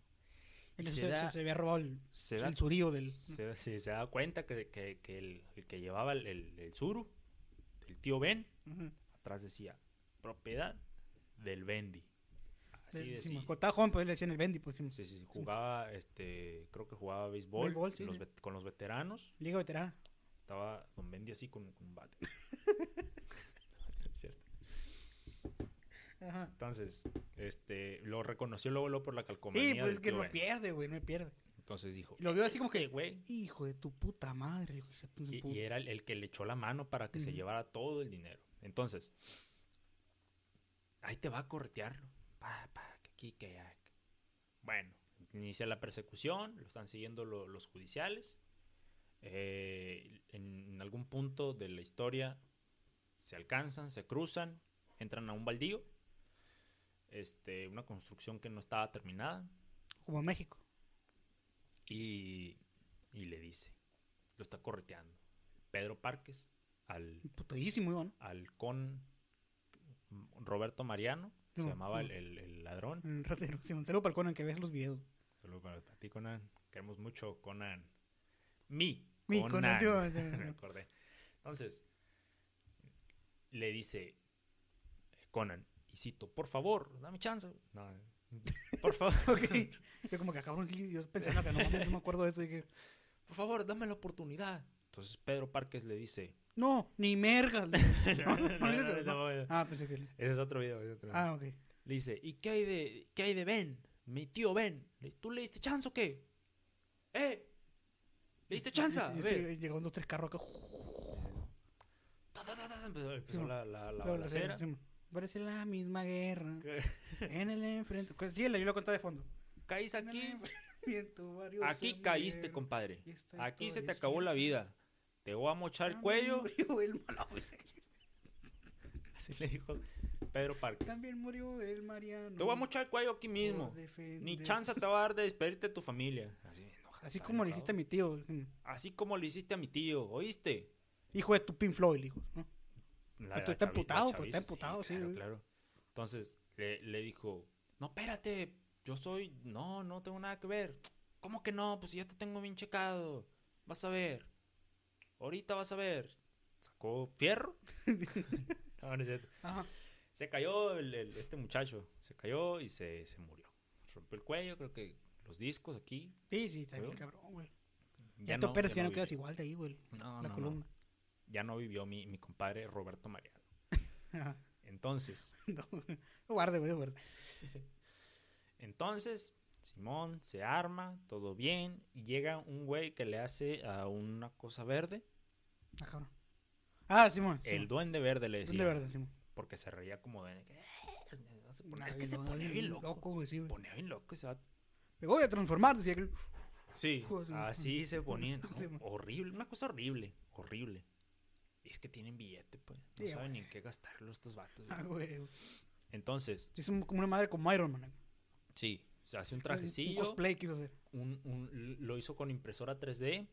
Y se, se da- se- había robado el, Se da, el surío del... se, sí, se da cuenta que, que- que el, el que llevaba el, el, el suru, el tío Ben, Ujú. atrás decía, propiedad del Bendy. Así Del- sí, cuando estaba joven, pues le decían el Bendy, pues sí. Sí, sí, sí, jugaba, este, creo que jugaba béisbol, los con los veteranos. Liga veterana. Estaba Don Bendy así con, con un bate. No <laughs> es cierto. Ajá. Entonces, este, lo reconoció luego, luego por la calcomanía. Sí, pues es que no pierde, güey, no pierde. Entonces dijo. Lo vio así como "Este que, güey. hijo de tu puta madre. hijo de Y, puto". y era el, el que le echó la mano para que se llevara todo el dinero. Entonces, ahí te va a corretearlo. Pa, Bueno, inicia la persecución, lo están siguiendo lo- los judiciales. Eh, en algún punto de la historia se alcanzan, se cruzan, entran a un baldío. Este, una construcción que no estaba terminada. Como en México. Y, y le dice, lo está correteando. Pedro Parques al, Putadísimo, Iván. al con Roberto Mariano, se No, llamaba no. el, el- el ladrón. Un ratero. Sí, un saludo para el Conan que ves los videos. Solo para ti, Conan. Queremos mucho Conan. Mi, Mi Conan. <laughs> Me acordé. Entonces, le dice Conan, y cito, por favor, dame chance. No, por favor. <laughs> Ok. Yo como que cabrón, sí, yo que no, mames, no me acuerdo de eso. Dije, por favor, dame la oportunidad. Entonces Pedro Parques le dice. No, ni mergas. <laughs> Ah, pensé que Ese es otro video. ese es otro video. Ah, ok. Le dice, ¿y qué hay de, qué hay de Ben? Mi tío Ben. Le- ¿Tú le diste chance o qué? ¿Eh? ¿Le diste chance? Sí, sí, sí, Llegaron dos, tres carros acá. Ta, ta, ta, ta, Empezó, la, la, cera, Parece la misma guerra. <laughs> En el enfrente. Pues Sí, la yo lo conté de fondo. Caís En el aquí. enfrentamiento, Aquí caíste, compadre. Aquí se te acabó la vida. Te voy a mochar el También cuello. murió el malo. <laughs> Así le dijo Pedro Parques. También murió el Mariano. Te voy a mochar el cuello aquí mismo. Ni chance te va a dar de despedirte de tu familia. Así, como le dijiste a mi tío. Así como le hiciste a mi tío, ¿oíste? Hijo de tu Pink Floyd, hijo. ¿no? La- está emputado, pues, está emputado, sí, claro. Entonces le, le dijo, no, espérate, yo soy, no, no tengo nada que ver. ¿Cómo que no? Pues ya te tengo bien checado. Vas a ver. Ahorita vas a ver. Sacó fierro. <laughs> no, no es cierto. Ajá. Se cayó el- el- este muchacho. Se cayó y se, se murió. Rompió el cuello, creo que los discos aquí. Sí, sí, está bien cabrón, güey. Ya, Ya, y ya no quedas igual de ahí, güey. No, la no, no. columna. Ya no vivió mi, mi compadre Roberto Mariano. <laughs> Entonces, <laughs> No, no guarde, güey, guarde. Entonces, Simón se arma, todo bien, y llega un güey que le hace a una cosa verde. Ah, cabrón. Ah, Simón. El duende verde le decía. De verdad, Simón. Porque se reía como de... Se ponía- Ay, es que se ponía bien loco. güey, sí, Se güey. ponía bien loco ese vato. Me voy a transformar, decía que... Sí, Hijo de su- así se ponía. <laughs> no, Sí, man. horrible, una cosa horrible, horrible. Y es que tienen billete, pues. No Sí, saben ni en qué gastarlo estos vatos. Ah, güey. güey. Entonces, Sí, es un- como una madre como Iron Man. güey. sí, se hace un Un trajecillo. cosplay quiso hacer. un- un- lo hizo con impresora 3D.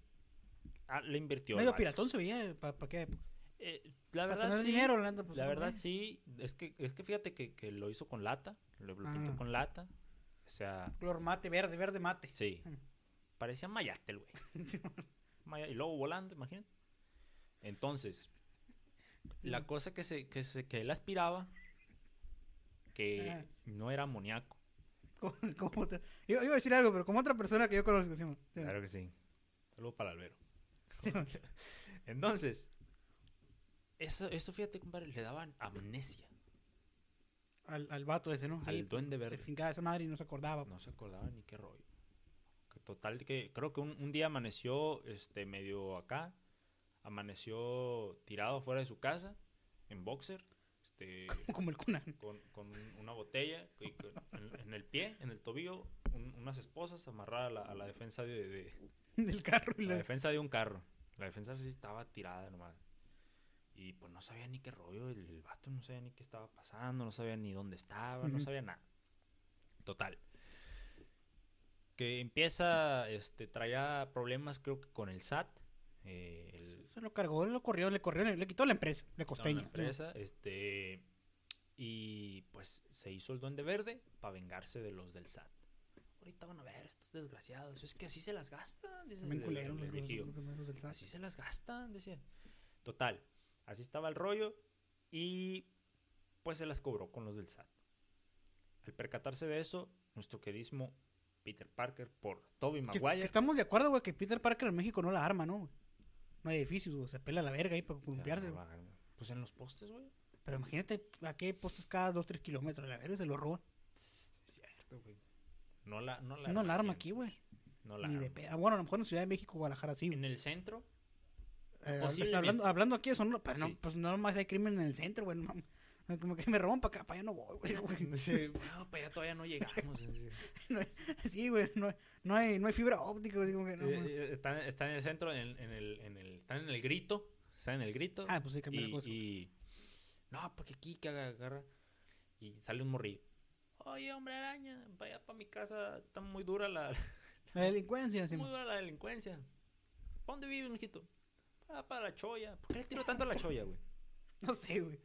Ah, le invirtió. Medio piratón se veía. ¿Para qué época? Eh, la verdad tener sí. dinero, la neta, pues, la verdad güey. sí. Es que, es que fíjate que, que lo hizo con lata. Lo, lo pintó Ah. con lata. O sea, Color mate, verde, verde mate. sí. Mm. Parecía mayate el güey. <laughs> Maya- Y luego volando, imagínate. Entonces, la Sí. cosa que, se, que, se, que él aspiraba, que Ajá. no era amoníaco. Como, como otra- Iba, iba a decir algo, pero como otra persona que yo conozco. Sí. Claro que sí. Saludo para Albero. <laughs> Entonces, eso, eso fíjate, compadre, le daban amnesia Al, al vato ese, ¿no? al Sí, duende Se verde. fincaba esa madre y no se acordaba. No se acordaba ni qué rollo. Que total que creo que un, un día amaneció este medio acá, amaneció tirado afuera de su casa en boxer, este <laughs> Como el Conan. con, con una botella en el pie, en el tobillo, un- unas esposas amarradas a la, a la defensa de, de- <laughs> Del carro y la la... defensa de un carro. La defensa sí estaba tirada nomás. Y pues no sabía ni qué rollo, el, el vato no sabía ni qué estaba pasando, no sabía ni dónde estaba, no sabía nada. Total. Que empieza, este, traía problemas creo que con el SAT. eh, el, Se lo cargó, lo corrió, le corrió, le quitó la empresa, le costeña. la empresa, este, y pues se hizo el duende verde para vengarse de los del SAT. Ahorita van a ver estos desgraciados, es que así se las gastan, dice También el- los- los- los- los del SAT. Así se las gastan, decían. Total, así estaba el rollo y pues se las cobró con los del SAT. Al percatarse de eso, nuestro queridísimo Peter Parker por Toby Maguire. que estamos de acuerdo, güey, que Peter Parker en México no la arma, ¿no? no hay edificios, güey. Se pela la verga ahí para columpiarse, Pues en los postes, güey. Pero imagínate a qué postes cada 2, 3 kilómetros. La verga se lo roban. Es cierto, güey. No la, no la No la arma aquí, güey. No la Ni de arman. pe- ah, Bueno, a lo mejor en Ciudad de México, Guadalajara sí. En el centro, Eh, Posiblemente. hablando, hablando aquí de Sonora, pues, Sí. no, pues no más hay crimen en el centro, güey. no. Como que me roban para acá, para allá no voy, güey. <laughs> Sí, no, para allá todavía no llegamos. <laughs> sí. Güey, no, hay- no, hay, no hay fibra óptica, como que no, Eh, mames. eh, están, están en el centro, en, en el, en el, están en el grito. Están en el grito. Ah, pues sí, cambia la y, cosa. y- no, porque aquí que haga- agarra. Y sale un morrillo. Oye, hombre araña, vaya para mi casa. Está muy dura la, La delincuencia, sí, muy dura la delincuencia. ¿Para dónde vives, mijito? Ah, para la choya. ¿Por qué le tiro tanto a la choya, güey? <laughs> No sé, güey.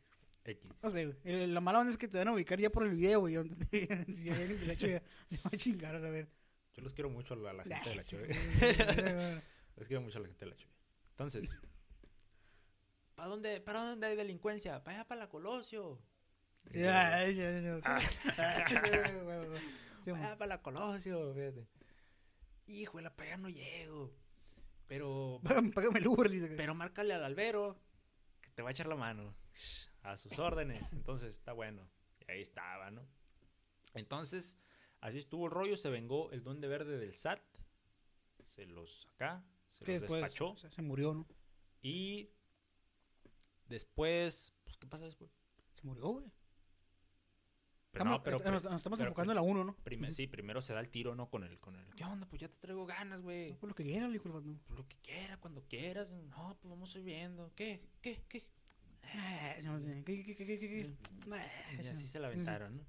X. No sé, güey. El- La mala onda es que te van a ubicar ya por el video, güey. donde te- Si alguien ha hecho ya, le <laughs> va a chingar, a ver. Yo los quiero mucho a la, la gente de la güey. Les <laughs> quiero mucho a la gente de la choya. Entonces, ¿para dónde, ¿para dónde hay delincuencia? Para allá, para la Colosio. Ya, ya, ya, ya. <laughs> Sí, man. Ah, para la Colosio, fíjate. Híjole, para allá no llego. Pero, <laughs> Págame, el Uber, dice. pero márcale al albero que te va a echar la mano. A sus órdenes. Entonces, está bueno. Y ahí estaba, ¿no? Entonces, así estuvo el rollo. Se vengó el duende verde del SAT. Se los acá. Se los después despachó. se, se murió, ¿no? Y después, pues, ¿qué pasa después? Se murió, güey. Pero Estamos, no, pero, nos, nos estamos pero enfocando en la 1, ¿no? prime- Ujú. sí, primero se da el tiro, ¿no? Con el, con el, ¿qué onda? Pues ya te traigo ganas, güey. No, Por lo que quiera, hijo del vato. Pues lo que quiera, cuando quieras. No, pues vamos a ir viendo. ¿Qué? ¿Qué? ¿Qué? No sé, ¿Qué, qué, qué, qué, qué, qué? Ah, Y así se la aventaron, ¿no?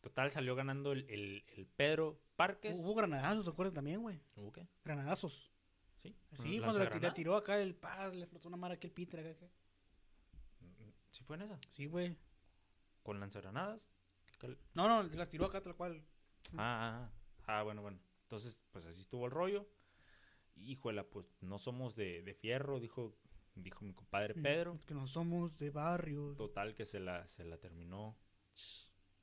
Total, salió ganando el, el, el Pedro Parques. Hubo granadazos, ¿se acuerdan también, güey? ¿Hubo qué? Granadazos. Sí. Sí, cuando le, tiró- tiró acá el paz, le flotó una mara aquí el Peter acá. acá. ¿Sí fue en esa? Sí, güey. ¿Con lanzagranadas? ¿Qué cal- No, no, las tiró acá tal cual. Ah, ah, ah, Ah, bueno, bueno. Entonces, pues así estuvo el rollo. Híjola, pues no somos de, de fierro, dijo, dijo mi compadre Mm, Pedro. Que no somos de barrio. Total que se la, se la terminó.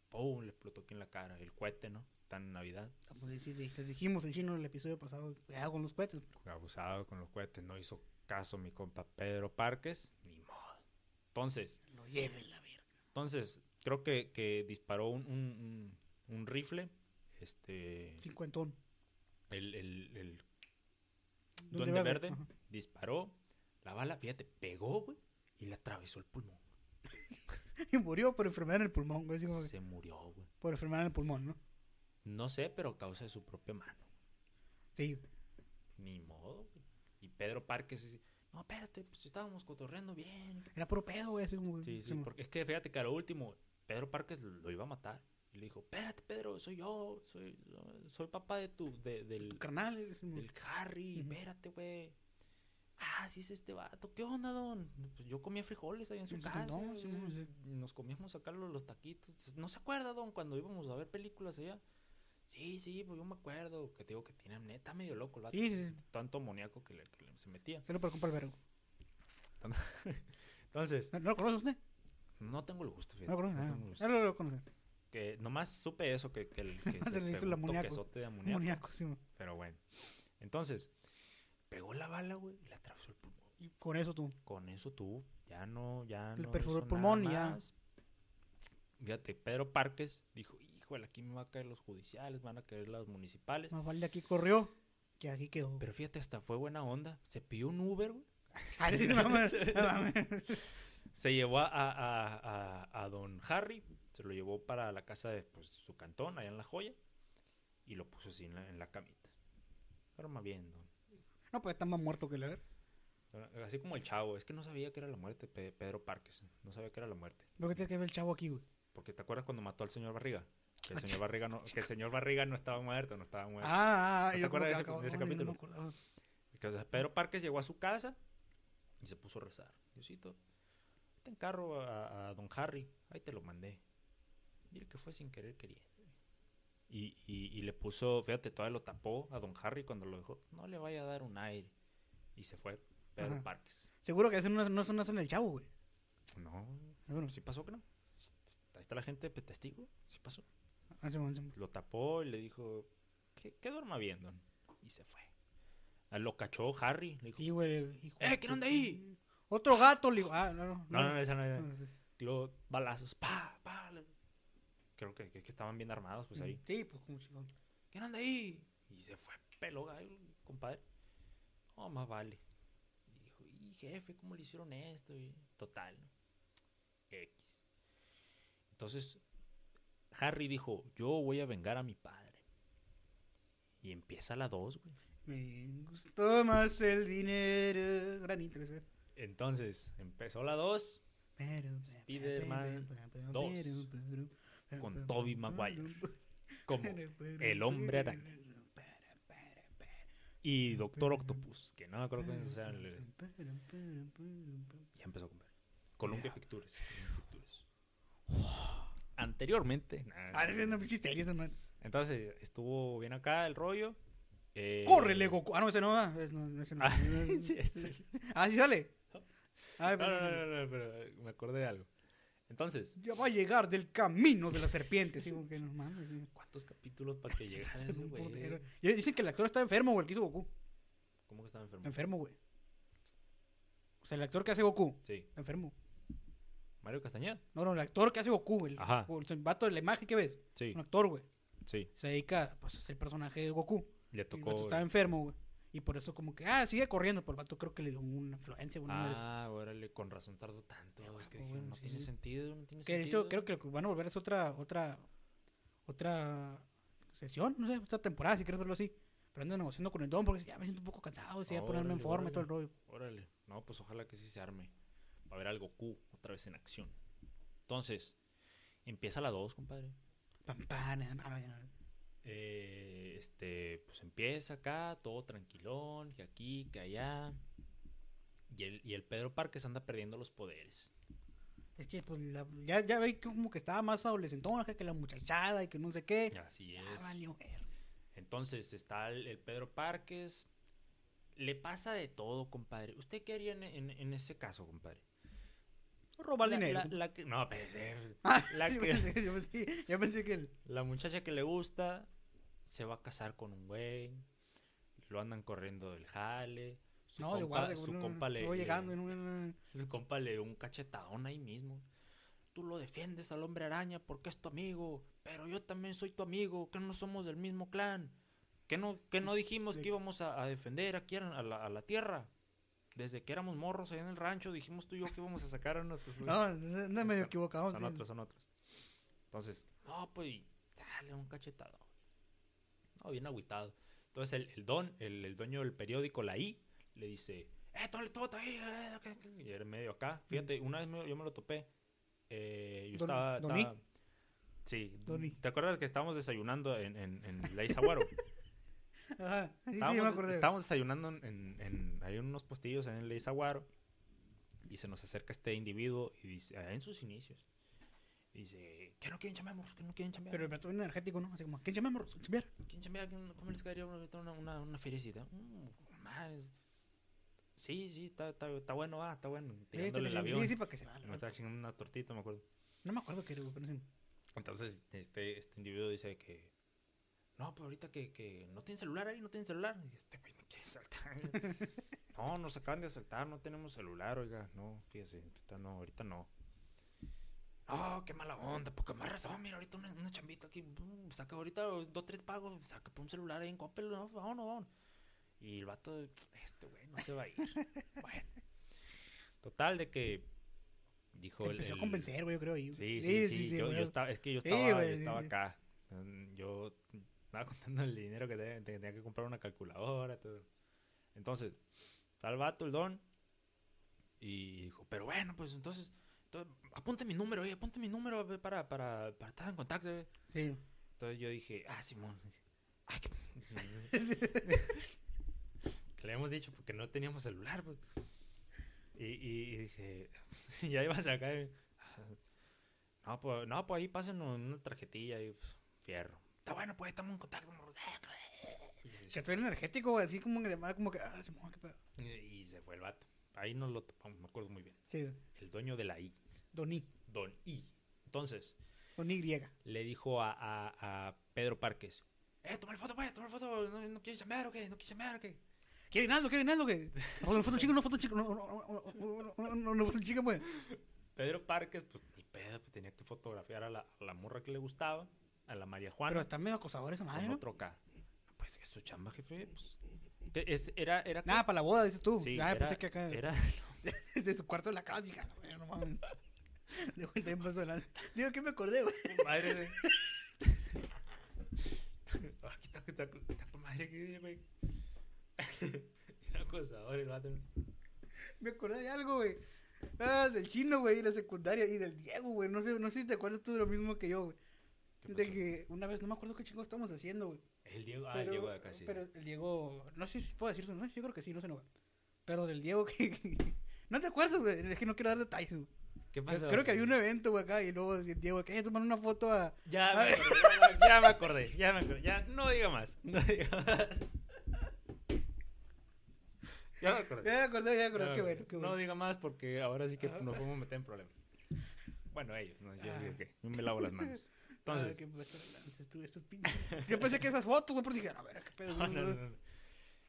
¡Pum! Le explotó aquí en la cara. El cohete, ¿no? Tan en Navidad. Como decir, les dijimos el chino en el episodio pasado, cuidado con los cohetes. Abusado con los cohetes. No hizo caso mi compa Pedro Parques. Ni modo. Entonces, Lo lleve la verga. entonces creo que, que disparó un, un, rifle. Este. Cincuentón. El, el, el Duende duende verde, disparó. La bala, fíjate, pegó, güey. Y le atravesó el pulmón. <laughs> Y murió por enfermedad en el pulmón, güey. Se murió, güey. Por enfermedad en el pulmón, ¿no? No sé, pero a causa de su propia mano. Sí. Ni modo, güey. Y Pedro Parques dice, no, espérate, pues estábamos cotorreando bien. Era puro pedo, güey. Sí, sí, como- porque es que fíjate que a lo último, Pedro Parques lo iba a matar. Y le dijo, espérate, Pedro, soy yo, soy, soy papá de tu, de, del, Carnal. del Harry, Ujú. espérate, güey. Ah, sí es este vato, ¿qué onda, don? Pues yo comía frijoles ahí en su Sí, casa. no, sí, eh, Nos comíamos acá los, los taquitos. ¿No se acuerda, don, cuando íbamos a ver películas allá? Sí, sí, pues yo me acuerdo. Que te digo que tiene amnesia, está medio loco el vato. Sí, sí, sí. Tanto amoníaco que, le, que le- se metía. Se lo comprar el vergo. Entonces, ¿No, no lo conoce usted? No tengo el gusto, No fíjate. lo conoce. no Ah, tengo el gusto. no lo conoce. Que nomás supe eso, que, que, el, que Se <laughs> se le hizo el amoníaco. de amoníaco. Amoníaco, sí. mo. Pero bueno. Entonces, pegó la bala, güey, y le atravesó el pulmón. Y con eso tú. Con eso tú, ya no, ya Le no perforó el pulmón y ya. Fíjate, Pedro Parques dijo, híjole, aquí me va a caer los judiciales, van a caer los municipales. Más vale aquí corrió que aquí quedó. Pero fíjate, hasta fue buena onda. Se pidió un Uber, güey. <laughs> <laughs> Se llevó a, a, a- a don Harry, se lo llevó para la casa de pues, su cantón, allá en La Joya, y lo puso así en la, en la camita. Duerma bien, don. No, pues está más muerto que la ver. Así como el chavo, es que no sabía que era la muerte, Pe- Pedro Parques. No sabía que era la muerte. Lo que tiene que ver el chavo aquí, güey. Porque te acuerdas cuando mató al señor Barriga. Que el señor Barriga no, que el señor Barriga no estaba muerto, no estaba muerto. Ah, ah, ¿No te acuerdas de ese- acabo- de ese no, yo no capítulo? Pedro Parques llegó a su casa y se puso a rezar. Diosito, te encargo a, a don Harry. Ahí te lo mandé. Dile que fue sin querer queriendo. Y, y, y le puso, fíjate, todavía lo tapó a don Harry cuando lo dejó. No le vaya a dar un aire. Y se fue Pedro Ajá. Parques. Seguro que eso no, no son en el chavo, güey. No, Bueno, sí pasó que no. Ahí está la gente pues, testigo. Sí pasó. ah. Lo tapó y le dijo que, que duerma bien, don. Y se fue. Ah, Lo cachó Harry. Le dijo, Sí, güey. ¡Eh, anda tu- ahí! Otro gato, le digo. Ah, no, no. no, no, no, esa no. Tiró balazos. ¡Pa! ¡Pa! Creo que, que- que estaban bien armados, pues ahí. Sí, pues como chingón. ¿Quién anda ahí? Y se fue pelo compadre. No, más vale. Y dijo, y jefe, ¿cómo le hicieron esto? Y total. ¿no? X. Entonces, Harry dijo, yo voy a vengar a mi padre. Y empieza la 2, güey. Me gustó más el dinero. Gran intro ese. Entonces, empezó la 2 Spider-Man 2 con Tobey Maguire como el hombre araña y Doctor Octopus, que no me acuerdo cómo se llama. el- Ya empezó a comprar. Columbia Pictures. Pictures. Anteriormente. Ah, ese es una serie. Entonces, estuvo bien acá el rollo. eh, ¡Córrele, Goku! Ah, no, ese no va. No, ese no. Ah, sí, ese- Ah, sí sale. No, pues, no, no, no, no, pero me acordé de algo. Entonces, Ya va a llegar del camino de la serpiente. Sí, como que no mames. sí. ¿cuántos capítulos para que <laughs> llegara Sí, ese güey? dicen que el actor está enfermo, güey, el que hizo Goku. ¿Cómo que estaba enfermo? Enfermo, güey. O sea, el actor que hace Goku Sí. está enfermo. Mario Castañeda. No, no, el actor que hace Goku, el, Ajá. el vato de la imagen que ves. Sí, Un actor, güey. sí. Se dedica pues, a ser el personaje de Goku. Le Y el tocó. estaba enfermo, güey. Y por eso como que, ah, sigue corriendo. Pero el vato creo que le dio una influencia, una. Ah, órale, con razón tardó tanto. Es que dije, bueno, no sí, tiene sí. sentido, no tiene Que de hecho creo que lo que van a volver es otra, otra, otra sesión, no sé, otra temporada, si quieres verlo así. Pero ando negociando con el don porque ya me siento un poco cansado, decía, ponerme en forma y todo el rollo. Órale. No, pues ojalá que sí se arme. Va a ver al Goku otra vez en acción. Entonces, empieza la 2, compadre. Pam, pam. Eh, este, pues empieza acá, todo tranquilón, que aquí, que allá. Y el, y el Pedro Parques anda perdiendo los poderes. Es que pues la- ya, ya ve que como que estaba más adolescentón que la muchachada y que no sé qué. Así es. valió ver. Entonces está el, el Pedro Parques. Le pasa de todo, compadre. ¿Usted qué haría en, en- en ese caso, compadre? Robar dinero. la- la que- no, pues, eh, Ah, la <laughs> yo, que- pensé, yo pensé- yo pensé que el- La muchacha que le gusta se va a casar con un güey. Lo andan corriendo del jale. Su No, de compa, guardia. su compa le, en un... su compa le dio un cachetadón ahí mismo. Tú lo defiendes al hombre araña porque es tu amigo. Pero yo también soy tu amigo. Que no somos del mismo clan. Que no, que no dijimos que íbamos a, a defender aquí a la, a la tierra. Desde que éramos morros allá en el rancho dijimos tú y yo que íbamos a sacar a nuestros... <laughs> No, no no es medio equivocado. Son sí. otros, son otros. Entonces, no, pues, dale un cachetado. No, bien agüitado. Entonces, el, el don, el, el dueño del periódico, la I, le dice, eh, todo, todo ahí. eh, que- que-". Y era medio acá. Fíjate, una vez me- yo me lo topé. Eh, yo Don- estaba... Sí. Doní. ¿Te acuerdas que estábamos desayunando en, en, en la Isaguaro? <laughs> Ajá, sí, sí, estábamos, ya me estábamos desayunando en, en, hay unos postillos en el Isaguaro y se nos acerca este individuo y dice, ah, en sus inicios, y dice, ¿qué no quieren chambear, morros? ¿Qué no quieren chambear? Pero el bien energético, ¿no? Así como, ¿quién llama morros? ¿Quién ¿Quieren chambear? ¿Quién- ¿Cómo les caería una, una, una, feriecita? Mm, madre. Sí, sí, está, está, está bueno, ah, está bueno. Tirándole el avión. Sí, sí, para que se vaya. Me estaba chingando una tortita, me acuerdo. No me acuerdo qué era, pero sí. Entonces, este, este individuo dice que. No, pero ahorita que, que no tienen celular ahí, no tienen celular. Y este güey no quiere saltar. <laughs> no, nos acaban de asaltar, no tenemos celular, oiga. No, fíjese, ahorita no, ahorita no. No, qué mala onda, porque más razón, mira, ahorita una, una chambita aquí, pum, saca ahorita dos, tres pagos, saca por un celular ahí en Coppel, no, vámonos, vámonos. Y el vato, este güey no se va a ir. <laughs> bueno. Total, de que dijo Te el- empezó a el- convencer, güey, yo creo. Sí, sí, sí. yo, yo estaba, es que yo estaba, yo güey, estaba acá. Yo estaba <laughs> contando el dinero que tenía, tenía que comprar una calculadora, todo. Entonces, está el vato, el don. Y dijo, pero bueno, pues entonces, entonces, apunte mi número, oye, apunte mi número para, para, para estar en contacto. ve". Sí. Entonces yo dije, ah, Simón. Ay, que... <laughs> que le hemos dicho porque no teníamos celular, pues. Y, y, y dije, <laughs> ya ibas a sacar. No, pues, no, pues ahí pasen una tarjetilla y pues, fierro. Está bueno, pues estamos en contacto. morro". <laughs> Que estoy energético, así como que, como que, ah, Simón, qué pedo. Y, y se fue el vato. Ahí nos lo topamos, me acuerdo muy bien. Sí, El dueño de la I, Doní, Don I. Entonces, Don Y. le dijo a, a, a Pedro Parques, eh, toma la foto, pues, toma la foto, ¿no, no quieres llamar o qué? ¿No quieres llamar o qué? ¿Quiere Hinaldo? ¿Quiere Hinaldo? ¿Qué? <laughs> Una foto chica, una foto chica. Una foto chica, pues. Pedro Parques, pues ni pedo, pues tenía que fotografiar a la, a la morra que le gustaba, a la María Juana. Pero está medio acosador esa madre, ¿no? otro. Pues es su chamba, jefe. Pues. Es, era, era. Nada, para la boda, dices tú. Sí, ah, era, pensé que acá. era- <laughs> Desde su cuarto de la casa, hija. No mames. <laughs> De vuelta bien pasó adelante. Digo que me acordé, güey. <laughs> madre de. Aquí está, está, está madre que güey. <laughs> Era acosador el vato. Me acordé de algo, güey. Ah, del chino, güey, y la secundaria. Y del Diego, güey. No sé, no sé si te acuerdas tú de lo mismo que yo, güey. ¿Qué De que una vez, no me acuerdo qué chingo estábamos haciendo, güey. El Diego, ah, Pero, el Diego de acá sí. pero el Diego, no sé si puedo decir su nombre, yo creo que sí, no sé, no. güey. Pero del Diego que... que- no te acuerdas, güey, es que no quiero dar detalles, güey. ¿Qué pasó? Creo que había un evento, güey, acá, y luego el Diego, que tomar una foto a... Ya me Ay. acordé, ya me acordé, ya me acordé. Ya no diga más. No diga más. <laughs> Ya me acordé. Ya me acordé, ya me acordé, Ya me qué bueno, qué bueno. No diga más porque ahora sí que Ah. nos podemos meter en problemas. Bueno, ellos, no, yo Ah. digo que yo me lavo las manos. Entonces... Entonces, ¿qué pasó? Lanzas tú, estos pinches. Yo pensé que esas fotos, güey, pero dije, a ver, qué pedo. no, no, no, no.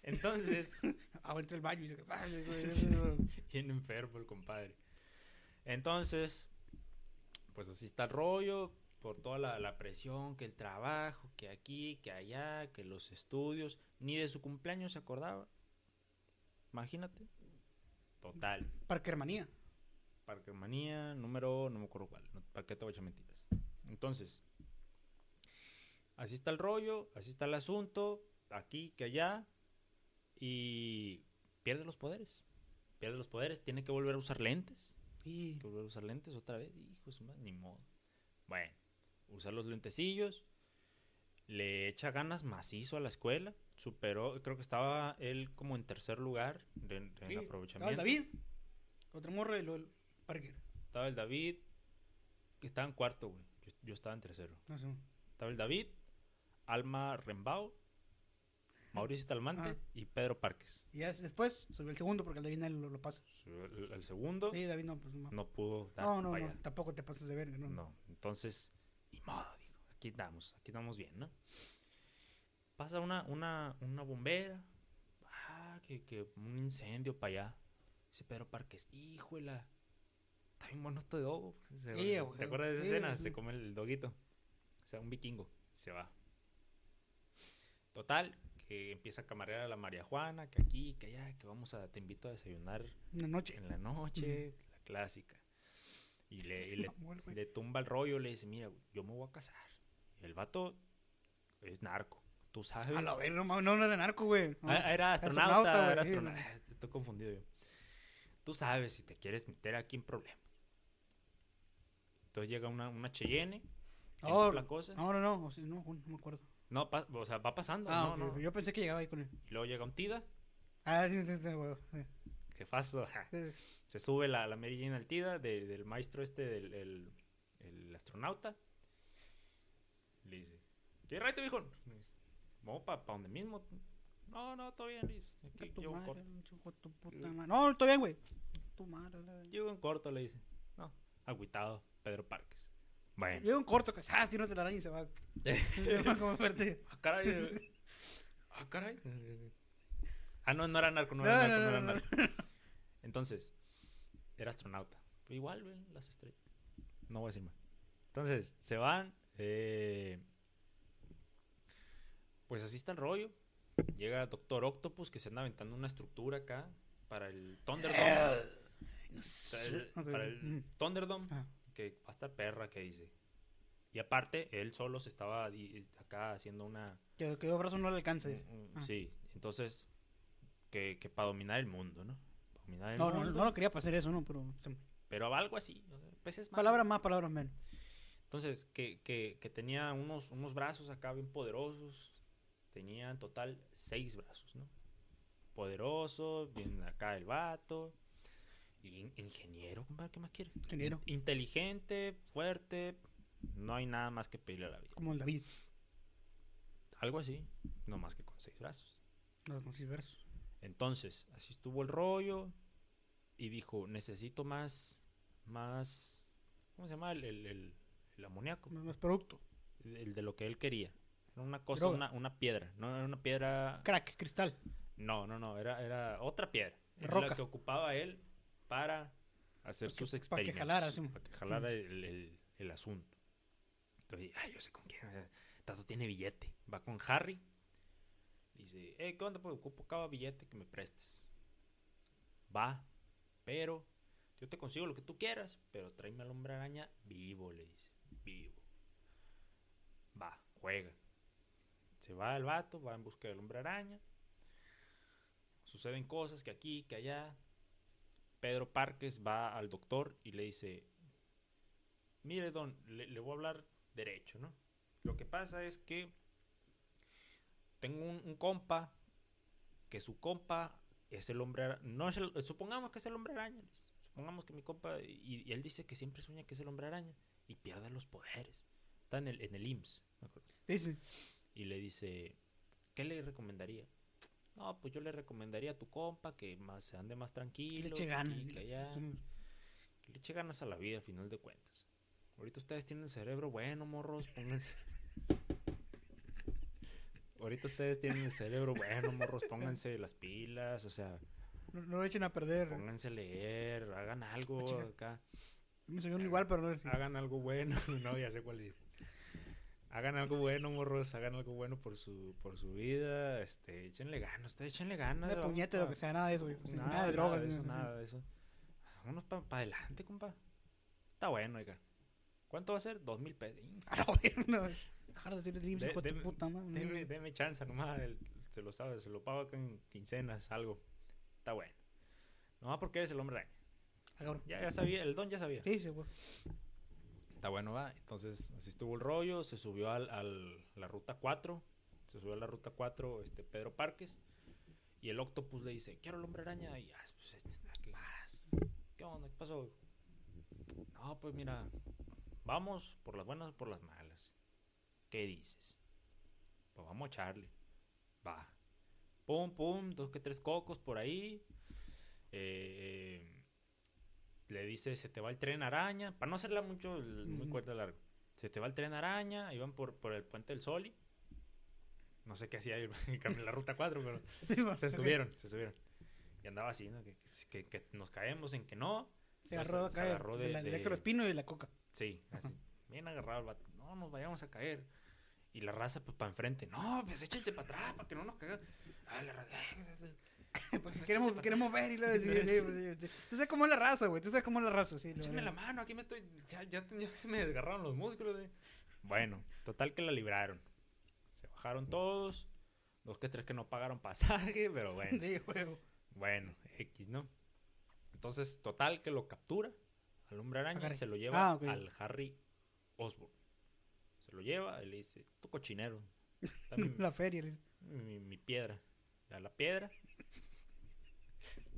Entonces, Ah, entré al baño y güey, <laughs> güey. bien enfermo el compadre. Entonces, pues así está el rollo, por toda la, la presión, que el trabajo, que aquí, que allá, que los estudios, ni de su cumpleaños se acordaba. Imagínate. Total. Parkermanía. Parkermanía, número, no me acuerdo cuál, no, ¿para qué te voy a echar mentiras? Entonces, así está el rollo, así está el asunto, aquí que allá, y pierde los poderes. Pierde los poderes, tiene que volver a usar lentes. Y... Que volver a usar lentes otra vez, hijo de ni modo. Bueno, usa los lentecillos, le echa ganas macizo a la escuela, superó, creo que estaba él como en tercer lugar de, en Sí, aprovechamiento. Estaba el David, otra morra y luego el Parker. Estaba el David, que estaba en cuarto, güey. Yo, yo estaba en tercero. Sé. Estaba el David, Alma Rembao, Mauricio Talmante Ajá. y Pedro Parques. Y ya después subió el segundo porque el David nadie lo, lo pasa. El, el segundo Sí, David no, pues no. no pudo dar No, no, vaya, no, tampoco te pasas de verga, no. no. Entonces, ni modo, digo. Aquí estamos, aquí estamos bien, ¿no? Pasa una, una, una bombera. Ah, que, que un incendio para allá. Dice Pedro Parques, híjola. Está bien bueno este dogo. Se- Sí, güey, ¿Te acuerdas de esa sí, escena? Se come el doguito. O sea, un vikingo. Se va. Total, que empieza a camarear a la María Juana, que aquí, que allá, que vamos a, te invito a desayunar Una noche. en la noche, la clásica. Y le, y le, tumba el rollo, le dice, mira, yo me voy a casar. Y el vato es narco, tú sabes. A la verga, no, no, no era narco, güey. No. Ah, era astronauta, astronauta, era astronauta. sí, Estoy confundido yo. Tú sabes si te quieres meter aquí en problemas. Entonces llega una, una Cheyenne, Oh, la cosa. No, no, no, no, no me acuerdo. No, pa- o sea, va pasando. Ah, no, no. yo pensé que llegaba ahí con él. Y luego llega un Tida, Ah, sí, sí, sí, güey. sí. que faso. <laughs> Sí, Se sube la, la Mary Jane al Tida de- del maestro este, del el, el astronauta. Le dice, ¿qué rato, viejo? Vamos para donde mismo. No, no, todo bien, sí. Aquí Tu llego en madre, corto. tu puta madre. No, todo bien, güey. Tu madre. Llego en corto, le dice. No, agüitado, Pedro Parques. Bueno. Llega un corto que ah, tiene telaraña y se va. Se <laughs> va <laughs> como fuerte. Ah, caray. eh. <laughs> Ah, caray. Ah, no, no era narco, no No, era narco, no, era narco. Entonces, era astronauta. Pero igual, ven las estrellas. No voy a decir más. Entonces, se van. eh, pues así está el rollo. Llega Doctor Octopus que se anda aventando una estructura acá para el Thunderdome. <coughs> Para el, para el mm. Thunderdome, Ah. Que va a estar perra, que dice. Y aparte, él solo se estaba acá haciendo una... Que quedó brazo no le alcance. Ah. Sí, entonces, que, que para dominar el mundo, ¿no? Pa' dominar el No, no, mundo, no lo quería para hacer eso, no, pero. Pero algo así. pues es. Palabras más, palabras menos. Entonces, que, que, que tenía unos, unos brazos acá bien poderosos. Tenía en total seis brazos, ¿no? Poderoso, bien acá el vato. In- ingeniero, compadre, ¿qué más quiere? Ingeniero. Inteligente, fuerte. No hay nada más que pedirle a la vida. Como el David. Algo así, no más que con seis brazos. Los con seis versos. Entonces, así estuvo el rollo. Y dijo, necesito más, más, ¿cómo se llama? El, el, el- el amoníaco. Más producto. El de lo que él quería. Era una cosa, una, una piedra. No era una piedra. Crack, cristal. No, no, no, era, era otra piedra. Era Roca. la que ocupaba él para hacer que- sus pa' que experimentos. jalara, sí. Para que jalara el, el- el asunto. Entonces, ay, yo sé con quién. Tato tiene billete. Va con Harry. Dice, eh, ¿qué onda? Pues ocupo cada billete que me prestes. Va, pero yo te consigo lo que tú quieras, pero tráeme al hombre araña vivo, le dice. Vivo. Va, juega. Se va el vato, va en busca del hombre araña. Suceden cosas que aquí, que allá. Pedro Parques va al doctor y le dice, mire, don, le, le voy a hablar derecho, ¿no? Lo que pasa es que tengo un, un compa, que su compa es el hombre araña. No es el- supongamos que es el hombre araña. Supongamos que mi compa, y, y él dice que siempre sueña que es el hombre araña y pierde los poderes. Está en el, en el IMSS. me acuerdo. Sí, sí. Y le dice, ¿qué le recomendaría? No, pues yo le recomendaría a tu compa que más se ande más tranquilo. Que le eche ganas. que allá, que le eche ganas a la vida, a final de cuentas. Ahorita ustedes tienen el cerebro bueno, morros, pónganse. Ahorita ustedes tienen el cerebro bueno, morros, pónganse las pilas, o sea, No, no lo echen a perder. pónganse a leer, hagan algo acá. Me salió igual, pero no es Hagan algo bueno. <laughs> No, ya sé cuál es. Hagan algo bueno, morros. Hagan algo bueno por su, por su vida. Este, échenle ganas. Ustedes échenle ganas. de puñete, lo pa- que sea, nada de eso, Nada, Nada, de drogas. de ni eso, nada. nada de eso. Vámonos para adelante, compa. Está bueno, oiga. ¿Cuánto va a ser? Dos mil pesos. No. Dejar de decir el IMSS, De- hijo de tu deme- puta madre. Deme, deme chance nomás. el- se lo sabe, se lo pago acá en quincenas, algo. Está bueno. Nomás porque eres el hombre araña. Ah. Ya, ya sabía, el don ya sabía. Sí, sí, güey. Está bueno, va. Entonces, así estuvo el rollo. Se subió al, al- la ruta 4. Se subió a la ruta 4 este, Pedro Parques. Y el Octopus le dice, quiero el hombre araña. Y, ah, pues, este, ¿qué, ¿qué onda? ¿Qué pasó? No, pues mira, vamos por las buenas o por las malas. ¿Qué dices? Pues vamos a echarle. Va. Pum, pum, dos que tres cocos por ahí. Eh, le dice, se te va el tren araña. Para no hacerla mucho, el- muy cuerda largo. Se te va el tren araña. Iban por, por el puente del Soli. No sé qué hacía el- <laughs> la ruta 4, pero <laughs> Sí, se subieron, se subieron. Y andaba así, ¿no? Que, que- que nos caemos en que no. Se agarró se acá agarró de, de- la, de- Espino y de la coca. Sí, así, bien agarrado el vato. No nos vayamos a caer. Y la raza, pues, para enfrente. No, pues échense para atrás, para que no nos caigan. Ah, la raza. <laughs> Porque Pues, queremos, queremos ver y luego <laughs> sí, sí, sí. Tú sabes cómo es la raza, güey. Tú sabes cómo es la raza, sí. lo- Échame la mano, aquí me estoy. Ya, ya, ya se me desgarraron los músculos. eh. Bueno, total que la libraron. Se bajaron todos. Dos que tres que no pagaron pasaje, <laughs> pero bueno. Sí, juego. Bueno, X, ¿no? Entonces, total que lo captura al hombre araña y se lo lleva Ah, ok. al Harry Osborn. Se lo lleva y le dice, tu cochinero. dame La feria. le dice. mi, mi piedra. A la piedra.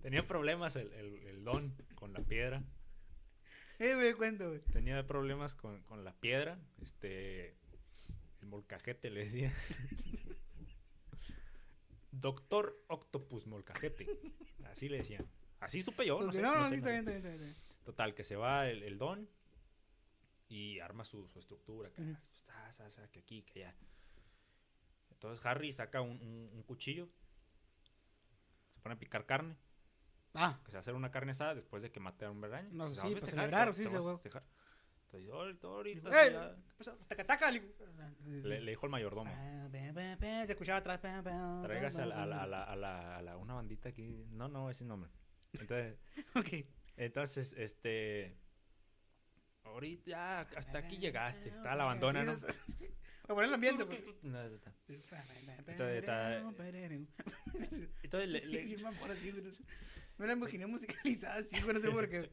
Tenía problemas el, el- el don con la piedra. Eh, me cuento, güey. Tenía problemas con, con la piedra. Este. El molcajete le decía. Doctor Octopus Molcajete. Así le decían. Así supe yo. No, sé, no, no no, sé, sé. bien, bien. Total, que se va el, el don y arma su, su estructura. acá, Ujú. sa, sa, sa, que aquí, que allá. Entonces Harry saca un, un- un cuchillo. Pone a picar carne. Ah, Que se va a hacer una carne asada después de que mate a un araña. No, Se sí, va a para festejar, celebrar, se sí, se va a festejar. Entonces, ahorita, ahorita, ¡Eh! Taca, taca, le dijo el mayordomo. Pa, Se escuchaba atrás. Tráigase a, la, a, la, a, la, a, la, a la- una bandita aquí. No, no, ese nombre. Entonces. <laughs> Ok. entonces, este. Ahorita hasta aquí llegaste. Está la abandona, ¿no? <laughs> Para poner el ambiente, pues. Entonces, está- Entonces le, le- me la imaginé musicalizada así, no sé por qué.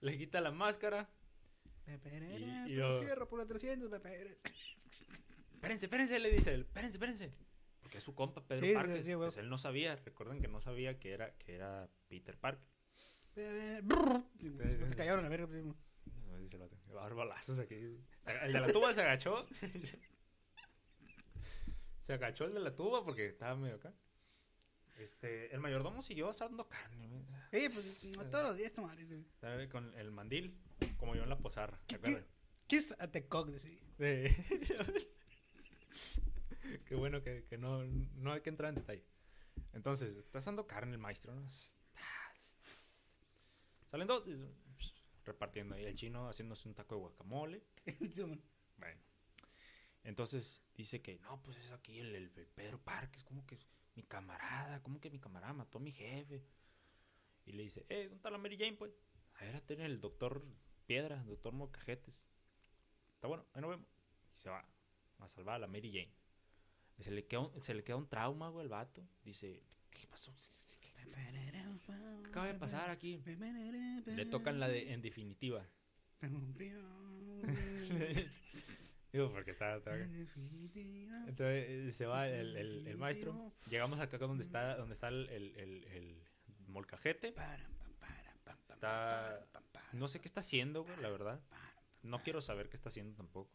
le quita la máscara. Y, y lo- fierro por los 300, pepe. Espérense, espérense, le dice él. Espérense, espérense. Porque es su compa Pedro Sí, Parker. sí, pues él no sabía. Recuerden que no sabía que era, que era Peter Parker. Se cayeron a ver. pues, No, dice el otro, "Va a dar balazos aquí. El de la tuba se agachó. <laughs> se agachó el de la tuba porque estaba medio acá. Este, el mayordomo siguió asando carne. güey. Eh, pues no todos los días. Estaba con el mandil, como yo en la posarra. ¿Te ¿Qué- acuerdas? Kiss at the cock, sí. <laughs> Qué bueno que, que no, no hay que entrar en detalle. Entonces, está asando carne el maestro, ¿no? Salen dos, repartiendo ahí el chino haciéndose un taco de guacamole. <laughs> Bueno. Entonces dice que no, pues es aquí el, el- Pedro Parques, como que mi camarada, como que mi camarada mató a mi jefe. Y le dice, eh, ¿dónde está la Mary Jane, pues? A ver, el doctor Piedra, el doctor Mocajetes. Está bueno, ahí nos vemos. Y se va a salvar a la Mary Jane. Se le queda un, se le queda un trauma, güey, el vato. Dice, ¿qué pasó? ¿Qué acaba de pasar aquí? Le tocan la de en definitiva. <laughs> Digo, porque está... está- Entonces eh, se va el, el- el maestro. Llegamos acá donde está, donde está el, el- molcajete. Está- No sé qué está haciendo, güey, la verdad. No quiero saber qué está haciendo tampoco.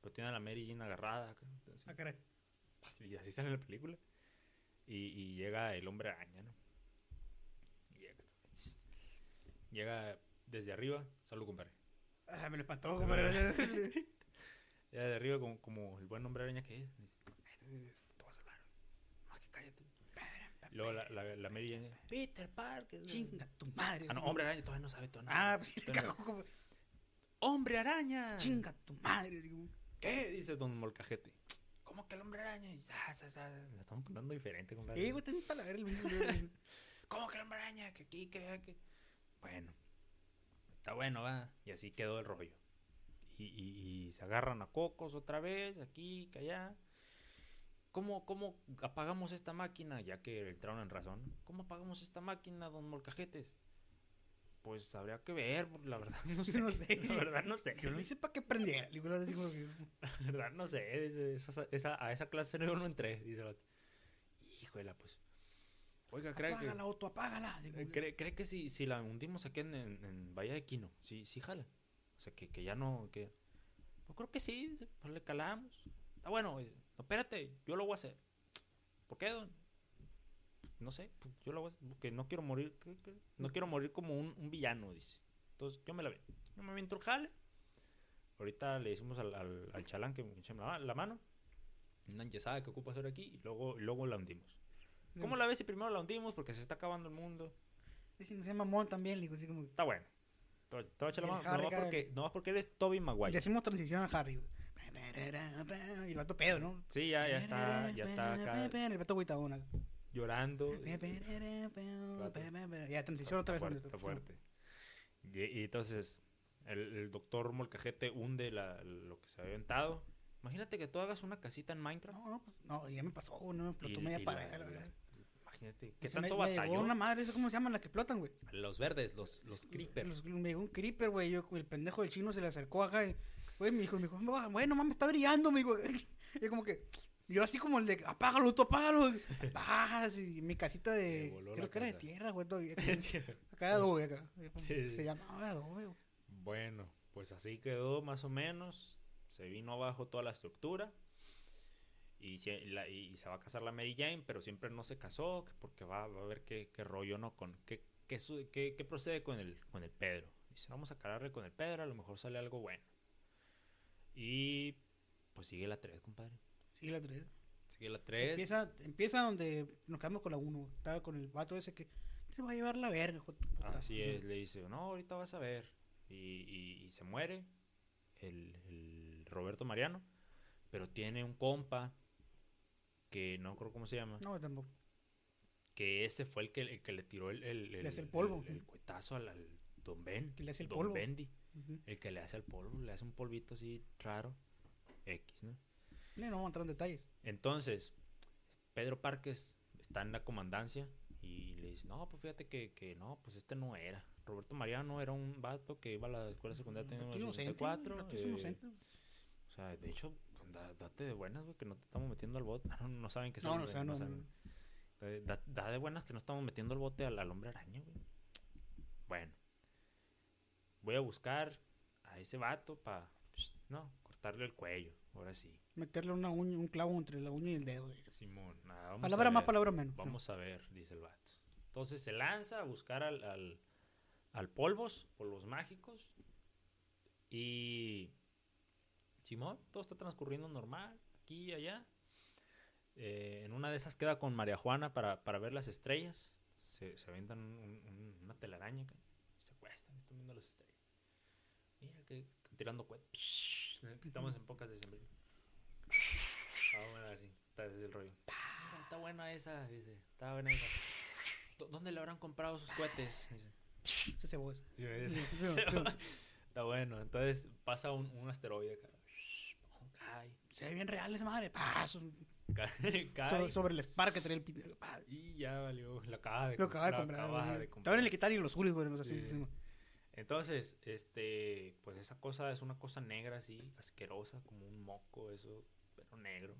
Pero tiene a la Mary Jane agarrada. Ah, caray. Así, así sale en la película. Y, y llega el hombre araña, ¿no? Y llega, llega desde arriba. Salud, compadre. Ah, me lo espantó, compadre. <laughs> Ya de arriba, como, como el buen hombre araña que es, dice, "Ay, te, voy a salvar. No, que cállate. Luego la, la, la Mary Jane, Peter Parker. Chinga tu madre. Ah, no, hombre araña todavía no sabe todo. Ah, pues le cagó como. ¡Hombre araña! Chinga tu madre. ¿Qué? Dice Don Molcajete. ¿Cómo que el hombre araña? Sa, sa, Le estamos poniendo diferente, compadre. Eh, güey, el mismo. <laughs> ¿Cómo que el hombre araña? Que aquí, que que. Bueno, está bueno, va. Y así quedó el rollo. Y, y- y se agarran a cocos otra vez, aquí, que allá. ¿Cómo, ¿Cómo apagamos esta máquina? Ya que entraron en razón. ¿Cómo apagamos esta máquina, don Molcajetes? Pues habría que ver, por- la verdad no sé. <laughs> No sé. La verdad no sé. Yo lo hice para que prendiera. Que, <laughs> La verdad no sé. dice, esa- esa- a esa clase yo no entré, dice vato. Híjole, pues. Oiga, cree que... Apágala, Otto, apágala. Eh, que, ¿Cree, cree que si, si la hundimos aquí en, en, en Bahía de Quino, sí, sí jala? O sea, que, que ya no, que... Pues creo que sí, pues le calamos. Está bueno, dice, no, espérate, yo lo voy a hacer. ¿Por qué, don? No sé, pues, yo lo voy a hacer, porque no quiero morir, no quiero morir como un, un villano, dice. Entonces, yo me la veo. Yo me aviento el jale. Ahorita le decimos al, al, al chalán que me eche la, la mano. Una enyesada que ocupa hacer aquí y luego, y luego la hundimos. ¿Cómo la ves si primero la hundimos? Porque se está acabando el mundo. Dice, no se mamón también. Le digo, así como. Está bueno. Te voy te voy a echar la Y el mano. Harry No acá- porque, no va porque eres Toby Maguire. Decimos transición al Harry. Y el vato pedo, ¿no? Sí, ya, ya está, ya está acá El vato agüitadón. acá. llorando. Ya, transición otra vez. fuerte, está fuerte. Y, y entonces, el, el doctor Molcajete hunde la- lo que se había aventado. Imagínate que tú hagas una casita en Minecraft. No, no, pues, no, ya me pasó, no me explotó y- media pared. la- la Imagínate, ¿qué O sea, me- tanto me llegó batalló? una madre, ¿eso cómo se llaman las que explotan, güey? Los verdes, los, los creepers. Los- Me llegó un creeper, güey. Yo, el pendejo del chino se le acercó acá y, güey, me dijo, me dijo, no, güey, no mames, está brillando, me dijo. <laughs> Y como que, yo así como el de, apágalo, tú apágalo. <laughs> Ah, sí, mi casita de, creo la que era de tierra, güey, todavía. <laughs> Acá de adobe, acá. Sí, Se llamaba adobe, güey. Bueno, pues así quedó más o menos. Se vino abajo toda la estructura. Y se, la- y se va a casar la Mary Jane, pero siempre no se casó, que porque va, va a ver qué, qué rollo, ¿no? Con, qué, qué, su- qué- qué procede con el, con el Pedro. Dice, vamos a calarle con el Pedro, a lo mejor sale algo bueno. Y pues sigue la 3, compadre. Sí, la tres. Sigue la 3. Empieza, empieza donde nos quedamos con la 1. Estaba con el vato ese que se va a llevar la verga, hijo de tu puta Así madre". es, le dice, no, ahorita vas a ver. Y, y- y se muere el, el Roberto Mariano, pero tiene un compa que no creo cómo se llama, No, tampoco. que ese fue el que, el que le tiró el, el, Le hace el polvo. el, el cuetazo al, al Don Ben, Que le hace el Don polvo. Bendy, Ujú. el que le hace el polvo, le hace un polvito así raro, X, ¿no? No, no vamos a entrar en detalles. Entonces, Pedro Parques está en la comandancia y le dice, no, pues fíjate que, que no, pues este no era. Roberto Mariano era un vato que iba a la escuela secundaria el 64. rato es eh, inocente. o sea, de hecho, da- date de buenas, güey, que no te estamos metiendo al bote. <laughs> No, no saben que No, no, o sea, no, saben. Da, da de buenas que no estamos metiendo al bote al, al hombre araña, güey. Bueno, voy a buscar a ese vato para, no, cortarle el cuello, ahora sí. Meterle una uña, un clavo entre la uña y el dedo. güey. Simón, nada, vamos Palabra a más, ver. palabra menos. Vamos a ver, dice el vato. Entonces se lanza a buscar al, al, al polvos, polvos mágicos. Y. Simón, todo está transcurriendo normal, aquí y allá. Eh, en una de esas queda con María Juana para, para ver las estrellas. Se, se aventan un- un- un- una telaraña se acuestan, están viendo las estrellas. Mira que están tirando cohetes. Estamos en pocas de diciembre. Está buena así, está desde el rollo. Mira, está buena esa, dice. Está buena esa. ¿Dó- ¿Dónde le habrán comprado sus cohetes? Dice. Ese. Sí. Sí, <laughs> sí. Está bueno. Entonces pasa un, un asteroide acá. Cae. Se ve bien real esa madre. Pa, so- <laughs> Cae. <laughs> cae, sobre, sobre el Spark que traía el Peter. Pa, Y ya valió. Acaba de Lo acaba de la comprar. acaba de Todavía comprar. le quitaron los Julios, güey. no sé, Sí, sí, sí. sí. Entonces, este, pues esa cosa es una cosa negra así, asquerosa, como un moco, eso, pero negro.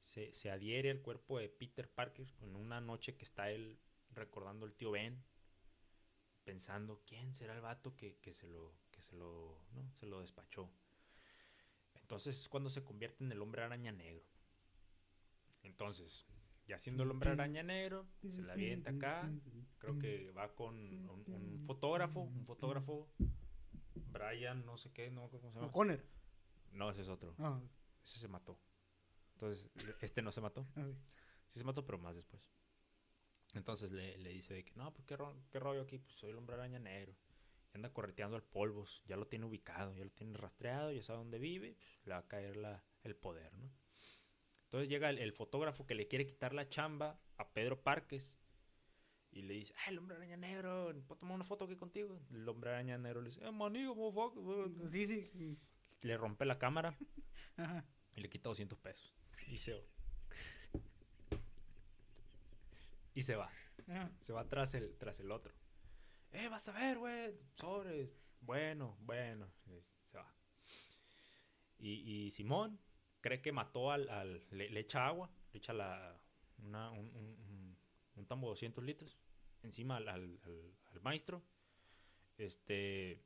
Se, se adhiere al cuerpo de Peter Parker en una noche que está él recordando al tío Ben, pensando quién será el vato que, que se lo, que se lo, ¿no? se lo despachó. Entonces es cuando se convierte en el hombre araña negro. Entonces, ya siendo el hombre araña negro, se la avienta acá, creo que va con un, un fotógrafo, un fotógrafo, Brian, no sé qué, no, ¿cómo se llama? O'Connor. No, ese es otro, Ah, ese se mató. Entonces, este no se mató, <laughs> sí se mató, pero más después. Entonces le, le dice de que, no, pues qué, ro- qué rollo aquí, pues soy el hombre araña negro. Y anda correteando al polvos, ya lo tiene ubicado, ya lo tiene rastreado, ya sabe dónde vive, pues, le va a caer la, el poder, ¿no? Entonces llega el, el fotógrafo que le quiere quitar la chamba a Pedro Parques y le dice, ah, el hombre araña negro, ¿puedo tomar una foto aquí contigo? El hombre araña negro le dice, eh, manigo, motherfucker". Sí, sí. Le rompe la cámara <laughs> Ajá. y le quita 200 pesos. Y se va. Y se va. Ajá. Se va tras el, tras el otro. Eh, vas a ver, güey. Sobres. Bueno, bueno. Se va. Y, y Simón cree que mató al... al- le, echa agua. Le echa la, una, un, un, un- tambo de 200 litros. Encima al, al, maestro. Este...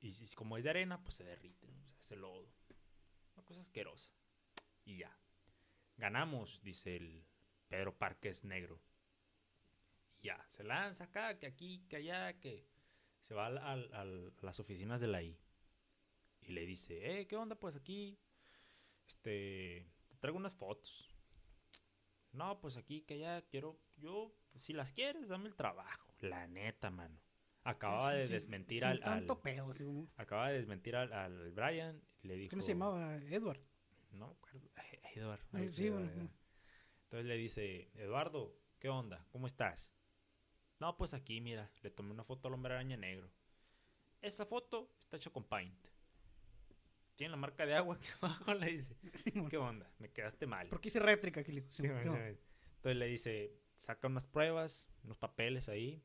Y, como es de arena, pues se derrite. ¿no? Se hace lodo. Una cosa asquerosa. Y ya. Ganamos, dice el Pedro Parques Negro. Ya, se lanza acá, que aquí, que allá, que se va al- al- al- a las oficinas de la I. Y le dice, eh, ¿qué onda? Pues aquí, este, te traigo unas fotos. No, pues aquí, que allá, quiero, yo, si las quieres, dame el trabajo. La neta, mano. Acababa Sí, de sí, desmentir al, tanto pedo. acaba de desmentir al, Brian y le dijo... ¿Cómo se llamaba? Edward. No me acuerdo. Ay, Eduardo, bueno. Eduardo. Entonces le dice, Eduardo, ¿qué onda? ¿Cómo estás? No, pues aquí, mira, le tomé una foto al hombre araña negro. Esa foto está hecha con paint. Tiene la marca de agua que <laughs> abajo le dice, Sí. ¿qué onda? Me quedaste mal. ¿Por qué hice rétrica aquí? Sí, Sí. Entonces le dice, saca unas pruebas, unos papeles ahí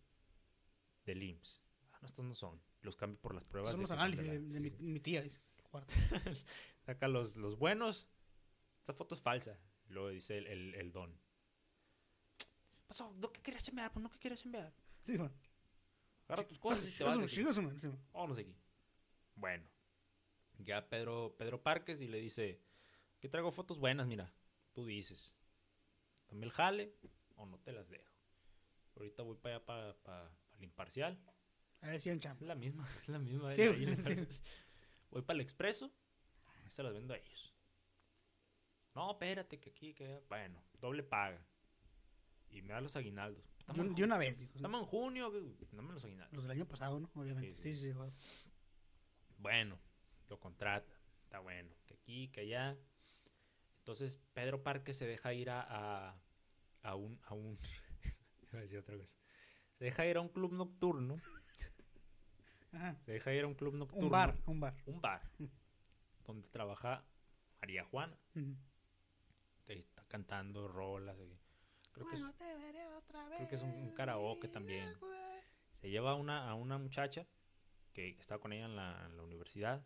del IMSS. Ah, no, estos no son. Los cambio por las pruebas Son los análisis de la- de mi, tía. dice. <laughs> Saca los, los buenos. Esta foto es falsa. Luego dice el, el, el don. ¿Qué pasó? ¿No qué quieres enviar? Pues no, ¿qué quieres enviar? Sí, man. Agarra tus cosas y te vas chigoso, man, sí, man. Vámonos de aquí. Bueno. Ya Pedro, Pedro Parques y le dice, que traigo fotos buenas, mira. Tú dices. Dame el jale o no te las dejo. Ahorita voy para allá para, para, el imparcial. Ahí decían Es chamba. la misma, <laughs> es la misma. Sí, ahí en. Voy para el expreso. ahí Se las vendo a ellos. No, espérate, que aquí, que. Bueno, doble paga. Y me da los aguinaldos. De, una vez, dijo. estamos en junio, dame los aguinaldos. Los del año pasado, ¿no? Obviamente. Sí, Sí, sí. Bueno, lo contrata. Está bueno. Que aquí, que allá. Entonces Pedro Parque se deja ir a, a, a un... A un <laughs> iba a decir otra cosa. Se deja ir a un club nocturno. Ajá. Se deja ir a un club nocturno. Un bar, un bar. Un bar. Donde trabaja María Juana. Ahí está cantando rolas. Creo que es, Bueno, te veré otra creo que es un- vez, karaoke también. se lleva a una, a una muchacha que, que estaba con ella en la, en la universidad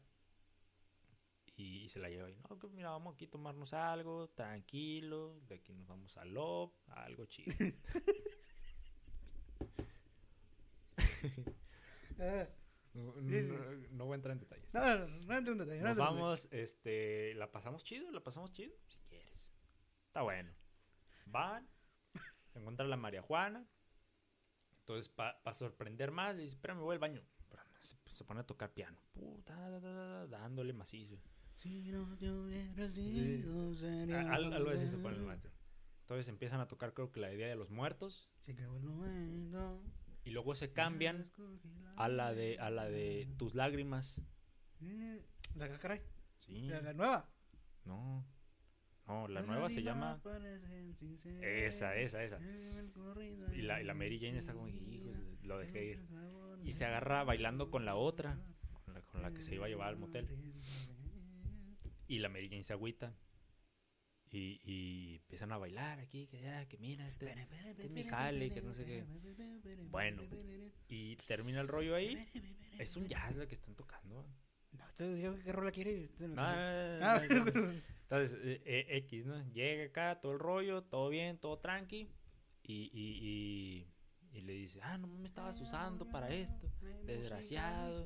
y, y se la lleva y no, que mira, vamos aquí a tomarnos algo, tranquilo, de aquí nos vamos a Love, algo chido. <laughs> <laughs> No, voy a entrar en detalles. No, no, no, no entro en detalle, no Nos vamos, este, la pasamos chido, la pasamos chido, si quieres. Está bueno. Van, se encuentra la María Juana. Entonces, para sorprender más, le dice, espérame, voy al baño. Pero se, se pone a tocar piano. Puta, da, da, da, da, dándole macizo. Si no te hubiera Sí. sido, sería A- al- algo así se pone el maestro. Entonces empiezan a tocar creo que la idea de los muertos Se acabó el momento. y luego se cambian a la de a la de tus lágrimas. La que caray. Sí. La, la nueva. No. No, la nueva se llama esa, esa, esa. Y la, y la Mary Jane está como, hijos, lo dejé ir. Y se agarra bailando con la otra, con la, con la que se iba a llevar al motel. Y la Mary Jane se agüita. Y, y empiezan a bailar aquí, que ya, que mira, este, este es mi jale, que no sé qué. Bueno, y termina el rollo ahí. Es un jazz la que están tocando. No, te digo qué rola quiere. No, no, no, Ah, no, no. <laughs> Entonces, eh, eh, X, ¿no? Llega acá, todo el rollo, todo bien, todo tranqui. Y, y, y, y le dice, ah, no me estabas usando para esto, desgraciado.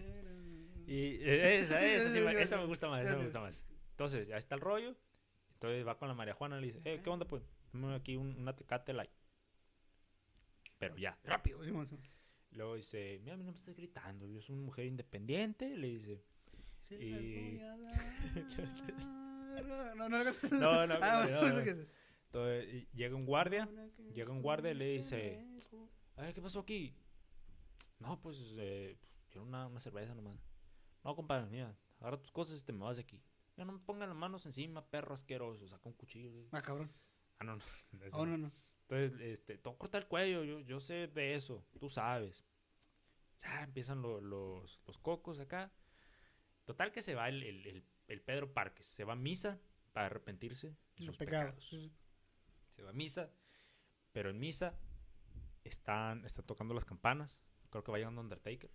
Y eh, esa, esa, sí me, esa me gusta más, esa me gusta más. Entonces, ya está el rollo. Entonces va con la María Juana y le dice, eh, ¿qué onda pues? Dame aquí un, una tecate light. Pero ya. Rápido. Luego dice, mira, no me estás gritando, yo soy una mujer independiente. Le dice, Se Y- las voy a <laughs> dar. No, no, no. No, no, Ah, no, no. que- entonces, llega un guardia, llega un guardia y le dice, a ver, ¿qué pasó aquí? No, pues, eh, quiero una, una cerveza nomás. No, compadre, mira, agarra tus cosas y te me vas de aquí. Ya no me pongan las manos encima, perro asqueroso, saca un cuchillo. Ah, cabrón. Ah, no, no. <laughs> Oh, no. no. Entonces, este, todo corta el cuello, yo, yo sé de eso, tú sabes. Ya empiezan lo- los, los cocos acá. Total que se va el, el, el- el Pedro Parques, se va a misa para arrepentirse de sus pecados. Se va a misa, pero en misa están, están tocando las campanas. Creo que va llegando Undertaker.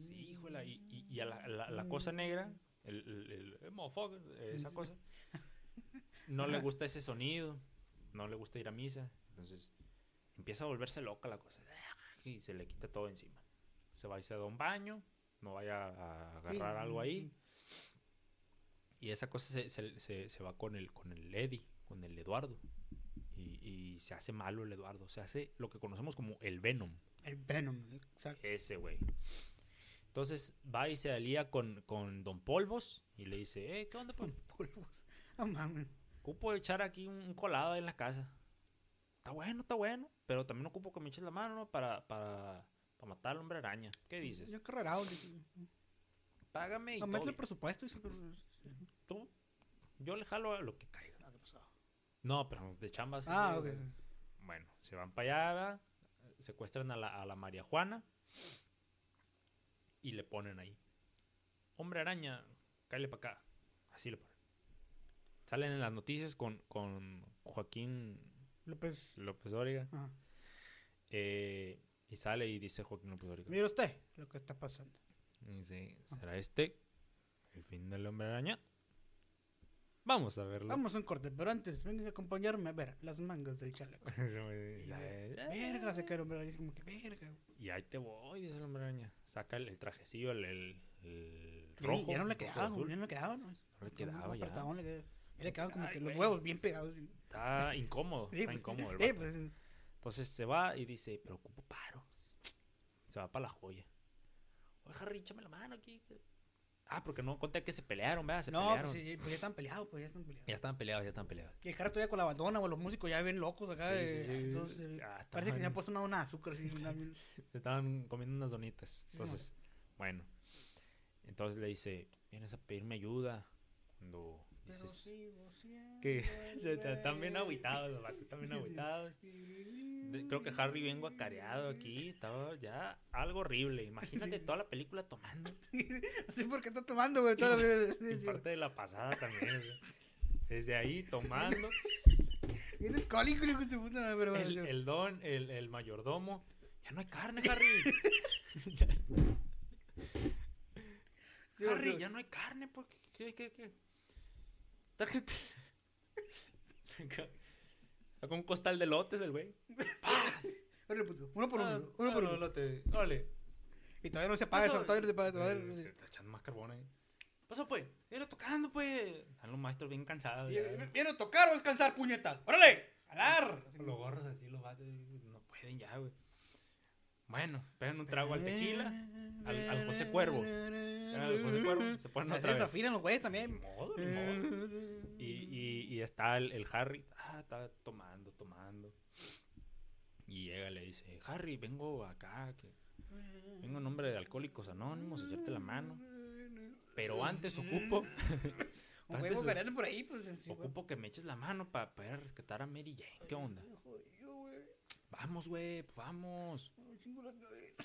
Sí, híjole, y, y- y a la, la- la cosa negra, el, el, el- el motherfucker, esa cosa, no le gusta ese sonido, no le gusta ir a misa, entonces empieza a volverse loca la cosa y se le quita todo encima. Se va y se da un baño, no vaya a agarrar algo ahí. Y esa cosa se, se- se- se va con el, con el Eddie, con el Eduardo. Y, y se hace malo el Eduardo, se hace lo que conocemos como el Venom. El Venom, exacto. Ese güey. Entonces va y se alía con, con Don Polvos y le dice, eh, ¿qué onda, <laughs> pues? Polvos. Ah, mames. Ocupo echar aquí un, colado en la casa. Está bueno, está bueno, pero también ocupo que me eches la mano ¿no? para, para, para matar al hombre araña. ¿Qué dices? Yo carrerado. Págame y métele bien. presupuesto. y se- tú. Yo le jalo a lo que caiga. Ah, ¿qué pasó? No, pero de chambas. Ah, ok. Bueno, se van para allá, secuestran a la, a la María Juana y le ponen ahí. Hombre araña, cállale para acá. Así le ponen. Salen en las noticias con, con Joaquín López. López Dóriga. Ajá. eh, y sale y dice Joaquín López Dóriga. Mire usted lo que está pasando. Y dice, ¿será este el fin del hombre araña? Vamos a verlo. Vamos a un corte, pero antes vengan a acompañarme a ver las mangas del chaleco. <laughs> Verga, se cae el hombre araña, es como que verga. Y ahí te voy, dice el hombre araña. Saca el, el trajecillo, el, el, el Ya- rojo. Ya no le quedaba, azul. ya no le quedaba. No, No le quedaba ya. le quedaba. Ya le quedaban como Ay, que los huevos bien pegados. Sí, Está incómodo, <laughs> está pues, incómodo el sí, vato. pues, Entonces se va y dice, pero ocupo paro. Se va para la joya. Oye, Harry, échame la mano aquí. que-". Ah, porque no conté que se pelearon, ¿verdad? Se no, pelearon. pues, sí, pues ya están peleados, pues ya están peleados. Ya estaban peleados, ya estaban peleados. Y el cara todavía con la bandona o los músicos ya ven locos acá. Sí, de- sí, sí. entonces, eh, Ah, parece que se han puesto una dona de azúcar. así, una- <laughs> Se estaban comiendo unas donitas. Entonces, bueno. Entonces le dice, vienes a pedirme ayuda. Cuando Pero dices sigo que están bien rey. agüitados, los vatos están bien agüitados. De- Creo que Harry bien guacareado aquí, estaba ya algo horrible. Imagínate toda la película tomando. <laughs> Así porque está tomando, güey. toda la Y parte de la pasada también. o sea, Desde ahí tomando. El, el don, el, el mayordomo. Ya no hay carne, <laughs> Harry. Harry, porque- ya no hay carne. ¿por qué? ¿Qué, qué, qué? Tarjeta. <laughs> Saca saca un costal de lotes el güey. Órale, puto, Uno por Ah, uno. Uno ah, por no, uno. lote. Órale. Y todavía no se apaga eso. Todavía no se apaga. Eh, sí. se Está echando más carbón ahí. Pasó, pues. Viene tocando, pues. Están los maestros bien cansados. ¿Viene a tocar o descansar, puñetas? ¡Órale! ¡Jalar! Con los gorros así, los vatos no pueden ya, güey. Bueno, pegan un trago al tequila, al, al José Cuervo. Al José Cuervo, se ponen otra vez. desafinan los güeyes Ni también. modo, ni modo. Y, y, y está el, el Harry, ah, está tomando, tomando. Y llega y le dice, Harry, vengo acá, que vengo en nombre de Alcohólicos Anónimos, a echarte la mano. Pero antes ocupo, <laughs> Antes- por ahí, pues. ocupo que me eches la mano para poder rescatar a Mary Jane. ¿Qué onda? Vamos, güey, vamos. Me chingo la cabeza.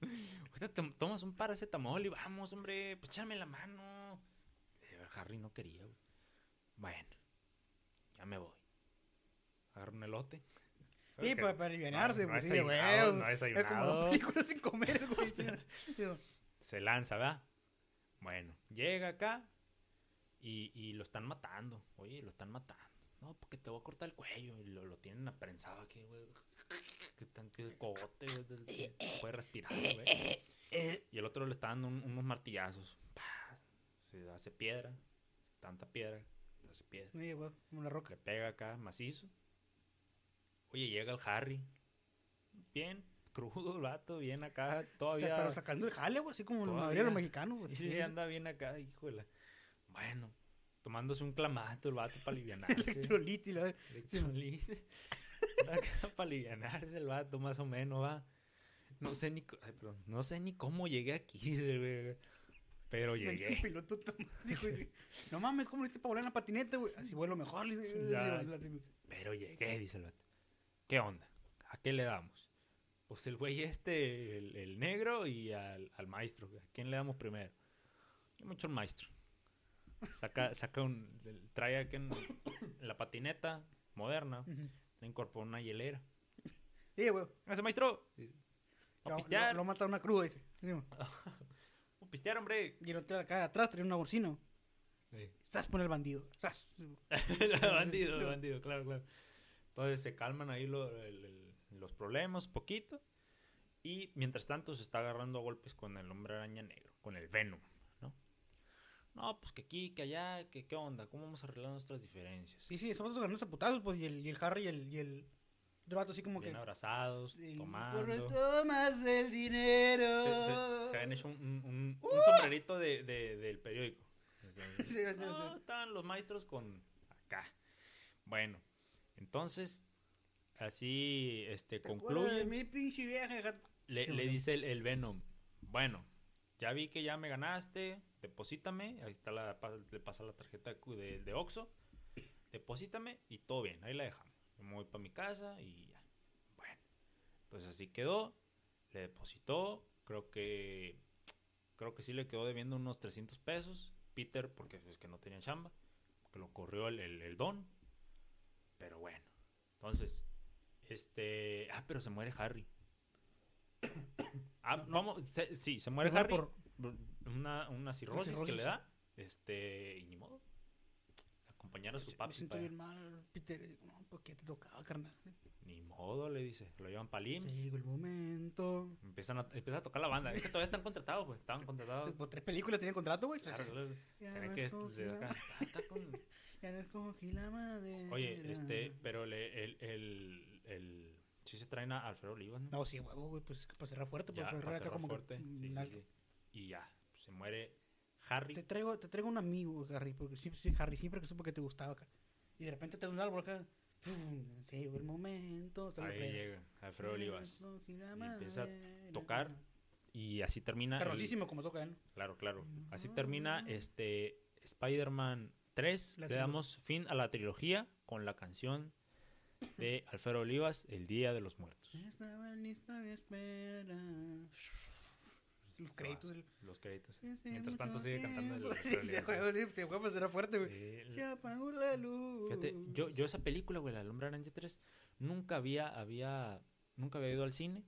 <laughs> Ahorita tomas un paracetamol y vamos, hombre, pues échame la mano. Harry no quería, güey. Bueno, ya me voy. Agarro un elote. Sí, para, para alivianarse, No, no pues. es sí, güey. no es Es como desayunado. dos <laughs> películas sin comer, güey. <laughs> Se lanza, ¿verdad? Bueno, llega acá y, y lo están matando. Oye, lo están matando. No, porque te voy a cortar el cuello. Y lo, lo tienen aprensado aquí, güey. Que tan que el cogote, güey, puede respirar, güey. Y el otro le está dando un- unos martillazos. Se hace piedra. Tanta piedra. Se hace piedra. Sí, güey, la roca. Le pega acá, macizo. Oye, llega el Harry. Bien crudo el vato, bien acá. O sea, Todavía. pero sacando el jale, güey, así como Todavía. mayoría de los mexicanos, güey. Sí, sí, anda bien acá, híjole. Bueno, tomándose un clamato el vato para alivianarse. <laughs> Electrolit y la <laughs> para alivianarse el vato, más o menos, va. No sé ni, co- ay, perdón, no sé ni cómo llegué aquí, <laughs> dice el güey. Pero llegué. un piloto dice, No mames, ¿cómo le hiciste para volar en la patineta, güey? Así vuelo mejor. Ya. Pero llegué, dice el vato. ¿Qué onda? ¿A qué le damos? Pues el güey este, el, el negro y al, al maestro. ¿A quién le damos primero? Yo mucho al maestro. Saca, saca un... Trae aquí en, en la patineta moderna. Le incorpora una hielera. Sí, güey. ¡Ese maestro! ¡A Lo, pistear! lo, lo mataron una cruda, dice. Sí. <laughs> ¡A pistear, hombre! Y el otro acá atrás traía una bocina. Sas pone el bandido. Sas. <laughs> bandido, bandido, claro, claro. Entonces se calman ahí lo- el- el- los problemas poquito. Y mientras tanto se está agarrando a golpes con el hombre araña negro, con el Venom, ¿no? Pues que aquí, que allá, que qué onda, ¿cómo vamos a arreglar nuestras diferencias? Sí, sí, estamos ganando a putazos, pues. Y el, y el Harry y el, y el así como Bien que. abrazados, Sí, tomando. "Corre, tomas el dinero. Se, se- se habían hecho un, un- un- un sombrerito de, de- del periódico. <laughs> Sí, sí, sí. No, estaban los maestros con acá. Bueno, entonces, así este, ¿Te acuerdas de concluye. mi pinche vieja? Le, le dice el, el Venom, bueno, ya vi que ya me ganaste, deposítame, ahí está la, le pasa la tarjeta de, de, Oxxo, deposítame y todo bien, ahí la dejamos. Me voy para mi casa y ya. Bueno, entonces así quedó, le depositó, creo que, creo que sí le quedó debiendo unos 300 pesos, Peter, porque es que no tenía chamba, que lo corrió el, el, el don, pero bueno, entonces, este, ah, pero se muere Harry. Ah, No, no. vamos, se- sí, se muere Mejor Harry. por- Una, una cirrosis, que le da. Este, y ni modo. Acompañar a su Me papi. siento bien mal, Peter. No, porque te tocaba, carnal. Ni modo, le dice. Lo llevan para IMSS. Llegó el momento. Empiezan a, empieza a tocar la banda. Es que todavía están contratados, güey. Estaban contratados. Pues, por tres películas tienen contrato, güey. Claro, Sí. claro. Ya Tienen no que <laughs> Ya no escogí la madera. Oye, este, pero le, el, el, el, sí se traen a Alfredo Olivas, ¿no? No, sí, huevo, güey, pues para cerrar fuerte. ya, para cerrar acá como fuerte. Sí, sí, sí. Y ya, se muere Harry. Te traigo, te traigo un amigo, Harry, porque sí, sí, Harry, siempre que supo que te gustaba acá. Y de repente te da un árbol acá. ¡Pum! Se llegó el momento. Ahí frega. llega Alfredo Olivas. Y empieza a tocar Y así termina. el- Perrosísimo como toca él. Claro, claro. Así termina este Spider-Man 3. La Le damos fin a la trilogía con la canción de Alfredo Olivas, El Día de los Muertos. Estaba lista de espera. Los créditos. el- Los créditos. Hace Mientras tanto sigue cantando el tiempo. <laughs> Alfredo Sí, se sí, se pues era fuerte, güey. Sí, Se apagó la luz. Fíjate, yo, yo esa película, güey, La Hombre Araña 3, nunca había, había, nunca había ido al cine.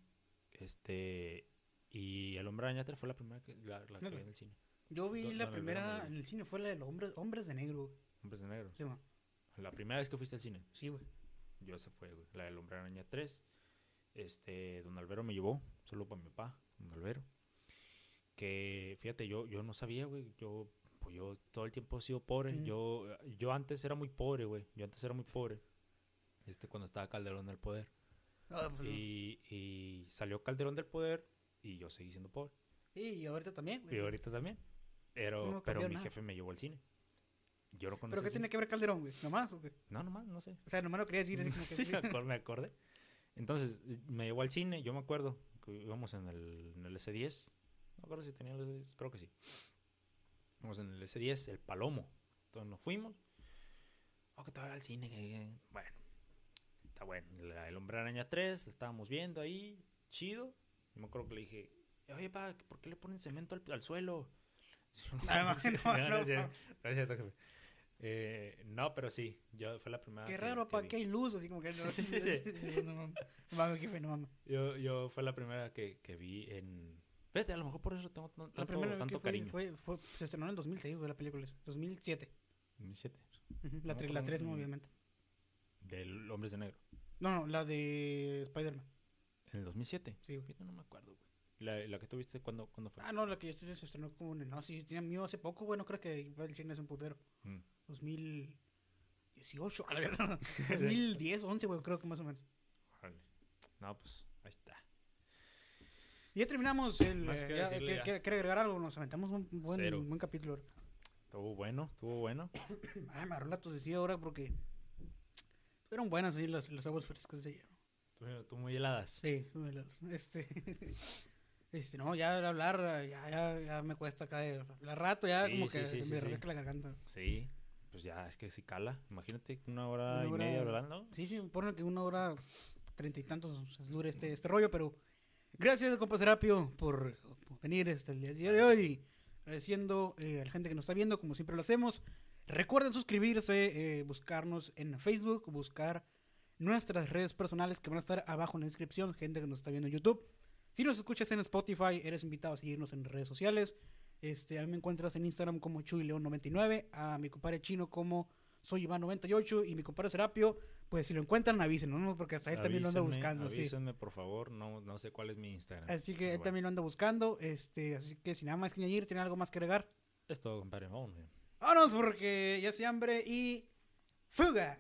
Este, y El Hombre Araña 3 fue la primera que, la, la que vi en el cine. Yo vi Do- la donde primera el- en el cine, fue la de los hombres, hombres de negro. güey. Hombres de Negro. Sí, ma. La primera vez que fuiste al cine, Sí, güey. Yo esa fue, güey, la del Hombre Araña 3. Este, Don Albero me llevó, solo para mi papá, Don Albero. Que, fíjate, yo, yo no sabía, güey, yo, pues yo todo el tiempo he sido pobre. Yo, yo antes era muy pobre, güey, yo antes era muy pobre. Este, cuando estaba Calderón en el poder. Ah, pues, Y, y salió Calderón del poder y yo seguí siendo pobre. y ahorita también, güey. Y ahorita también. Pero, No pero mi nada. jefe me llevó al cine. Yo no conocía ¿Pero qué tiene que ver Calderón, güey? ¿Nomás? ¿o qué? No, nomás, no sé. O sea, nomás lo quería decir como que... <laughs> Sí, me acordé, me acordé. Entonces, me llevó al cine, yo me acuerdo que íbamos en el, en el S10. No acuerdo si tenía el S10, creo que sí. Íbamos en el S10, el Palomo. Entonces nos fuimos. Oh, que voy al cine. que- Bueno, está bueno. La- el Hombre Araña 3, la estábamos viendo ahí, chido. Yo me acuerdo que le dije, oye, pa, ¿por qué le ponen cemento al, al suelo? <laughs> No, <laughs> no, no, no. es cierto, Eh, no, pero sí, yo fue la primera Qué que- raro, que pa, vi. que hay luz, así como que... No, Sí, sí, sí. no no no. Yo, yo fue la primera que, que vi en... Fíjate, a lo mejor por eso tengo tan- La tanto, primera tanto que fue, cariño. fue, fue, se estrenó en el 2006, güey, la película. esa, 2007. 2007. Ujú, La, No, tre- la como 3, un- obviamente. Del Hombres de Negro. No, no, la de Spider-Man. ¿En el 2007? Sí, güey. No me acuerdo, güey. La, la que tuviste, ¿cuándo, ¿cuándo fue? Ah, no, la que ya se se estrenó como en el... No, sí, tenía mío hace poco, güey, no creo que el cine es un putero. Mm. 2018, <laughs> a la verdad. 2010, 11, güey, creo que más o menos. No, pues, ahí está. Y ya terminamos el... Más eh, que ya, decirle ¿qué- ya. ¿Quiere agregar algo? Nos aventamos un buen, Cero. buen capítulo. Estuvo bueno, estuvo bueno. <coughs> Ay, me agarró la tosecilla ahora porque... Fueron buenas ahí las, las aguas frescas de ayer. Tú, muy heladas. Sí, me las- <laughs> este... Este, no, ya hablar, ya, ya, ya me cuesta acá hablar rato, ya Sí, como sí, que sí, se me reseca la garganta. Sí. Pues ya, es que si cala. Imagínate una hora Una y media hablando. Sí, sí, ponen que una hora treinta y tantos dure este, este rollo, pero gracias, compa Serapio, por, por venir este, el día de hoy. Agradeciendo eh, a la gente que nos está viendo, como siempre lo hacemos. Recuerden suscribirse, eh, buscarnos en Facebook, buscar nuestras redes personales que van a estar abajo en la descripción, gente que nos está viendo en YouTube. Si nos escuchas en Spotify, eres invitado a seguirnos en redes sociales. Este, a mí me encuentras en Instagram como ChuyLeón99, a mi compadre chino como soy Iván98 y mi compadre Serapio, pues si lo encuentran avísenos, ¿no? Porque hasta él también lo anda Avísenme, buscando, sí. Avísenme, por favor. No, no sé cuál es mi Instagram. Así que él bueno, también lo anda buscando, este, así que sin nada más que añadir, ¿tiene algo más que agregar? Es todo, compadre. Vámonos. Vámonos porque ya se hambre y fuga.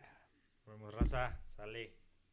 Nos vemos, raza. Sale.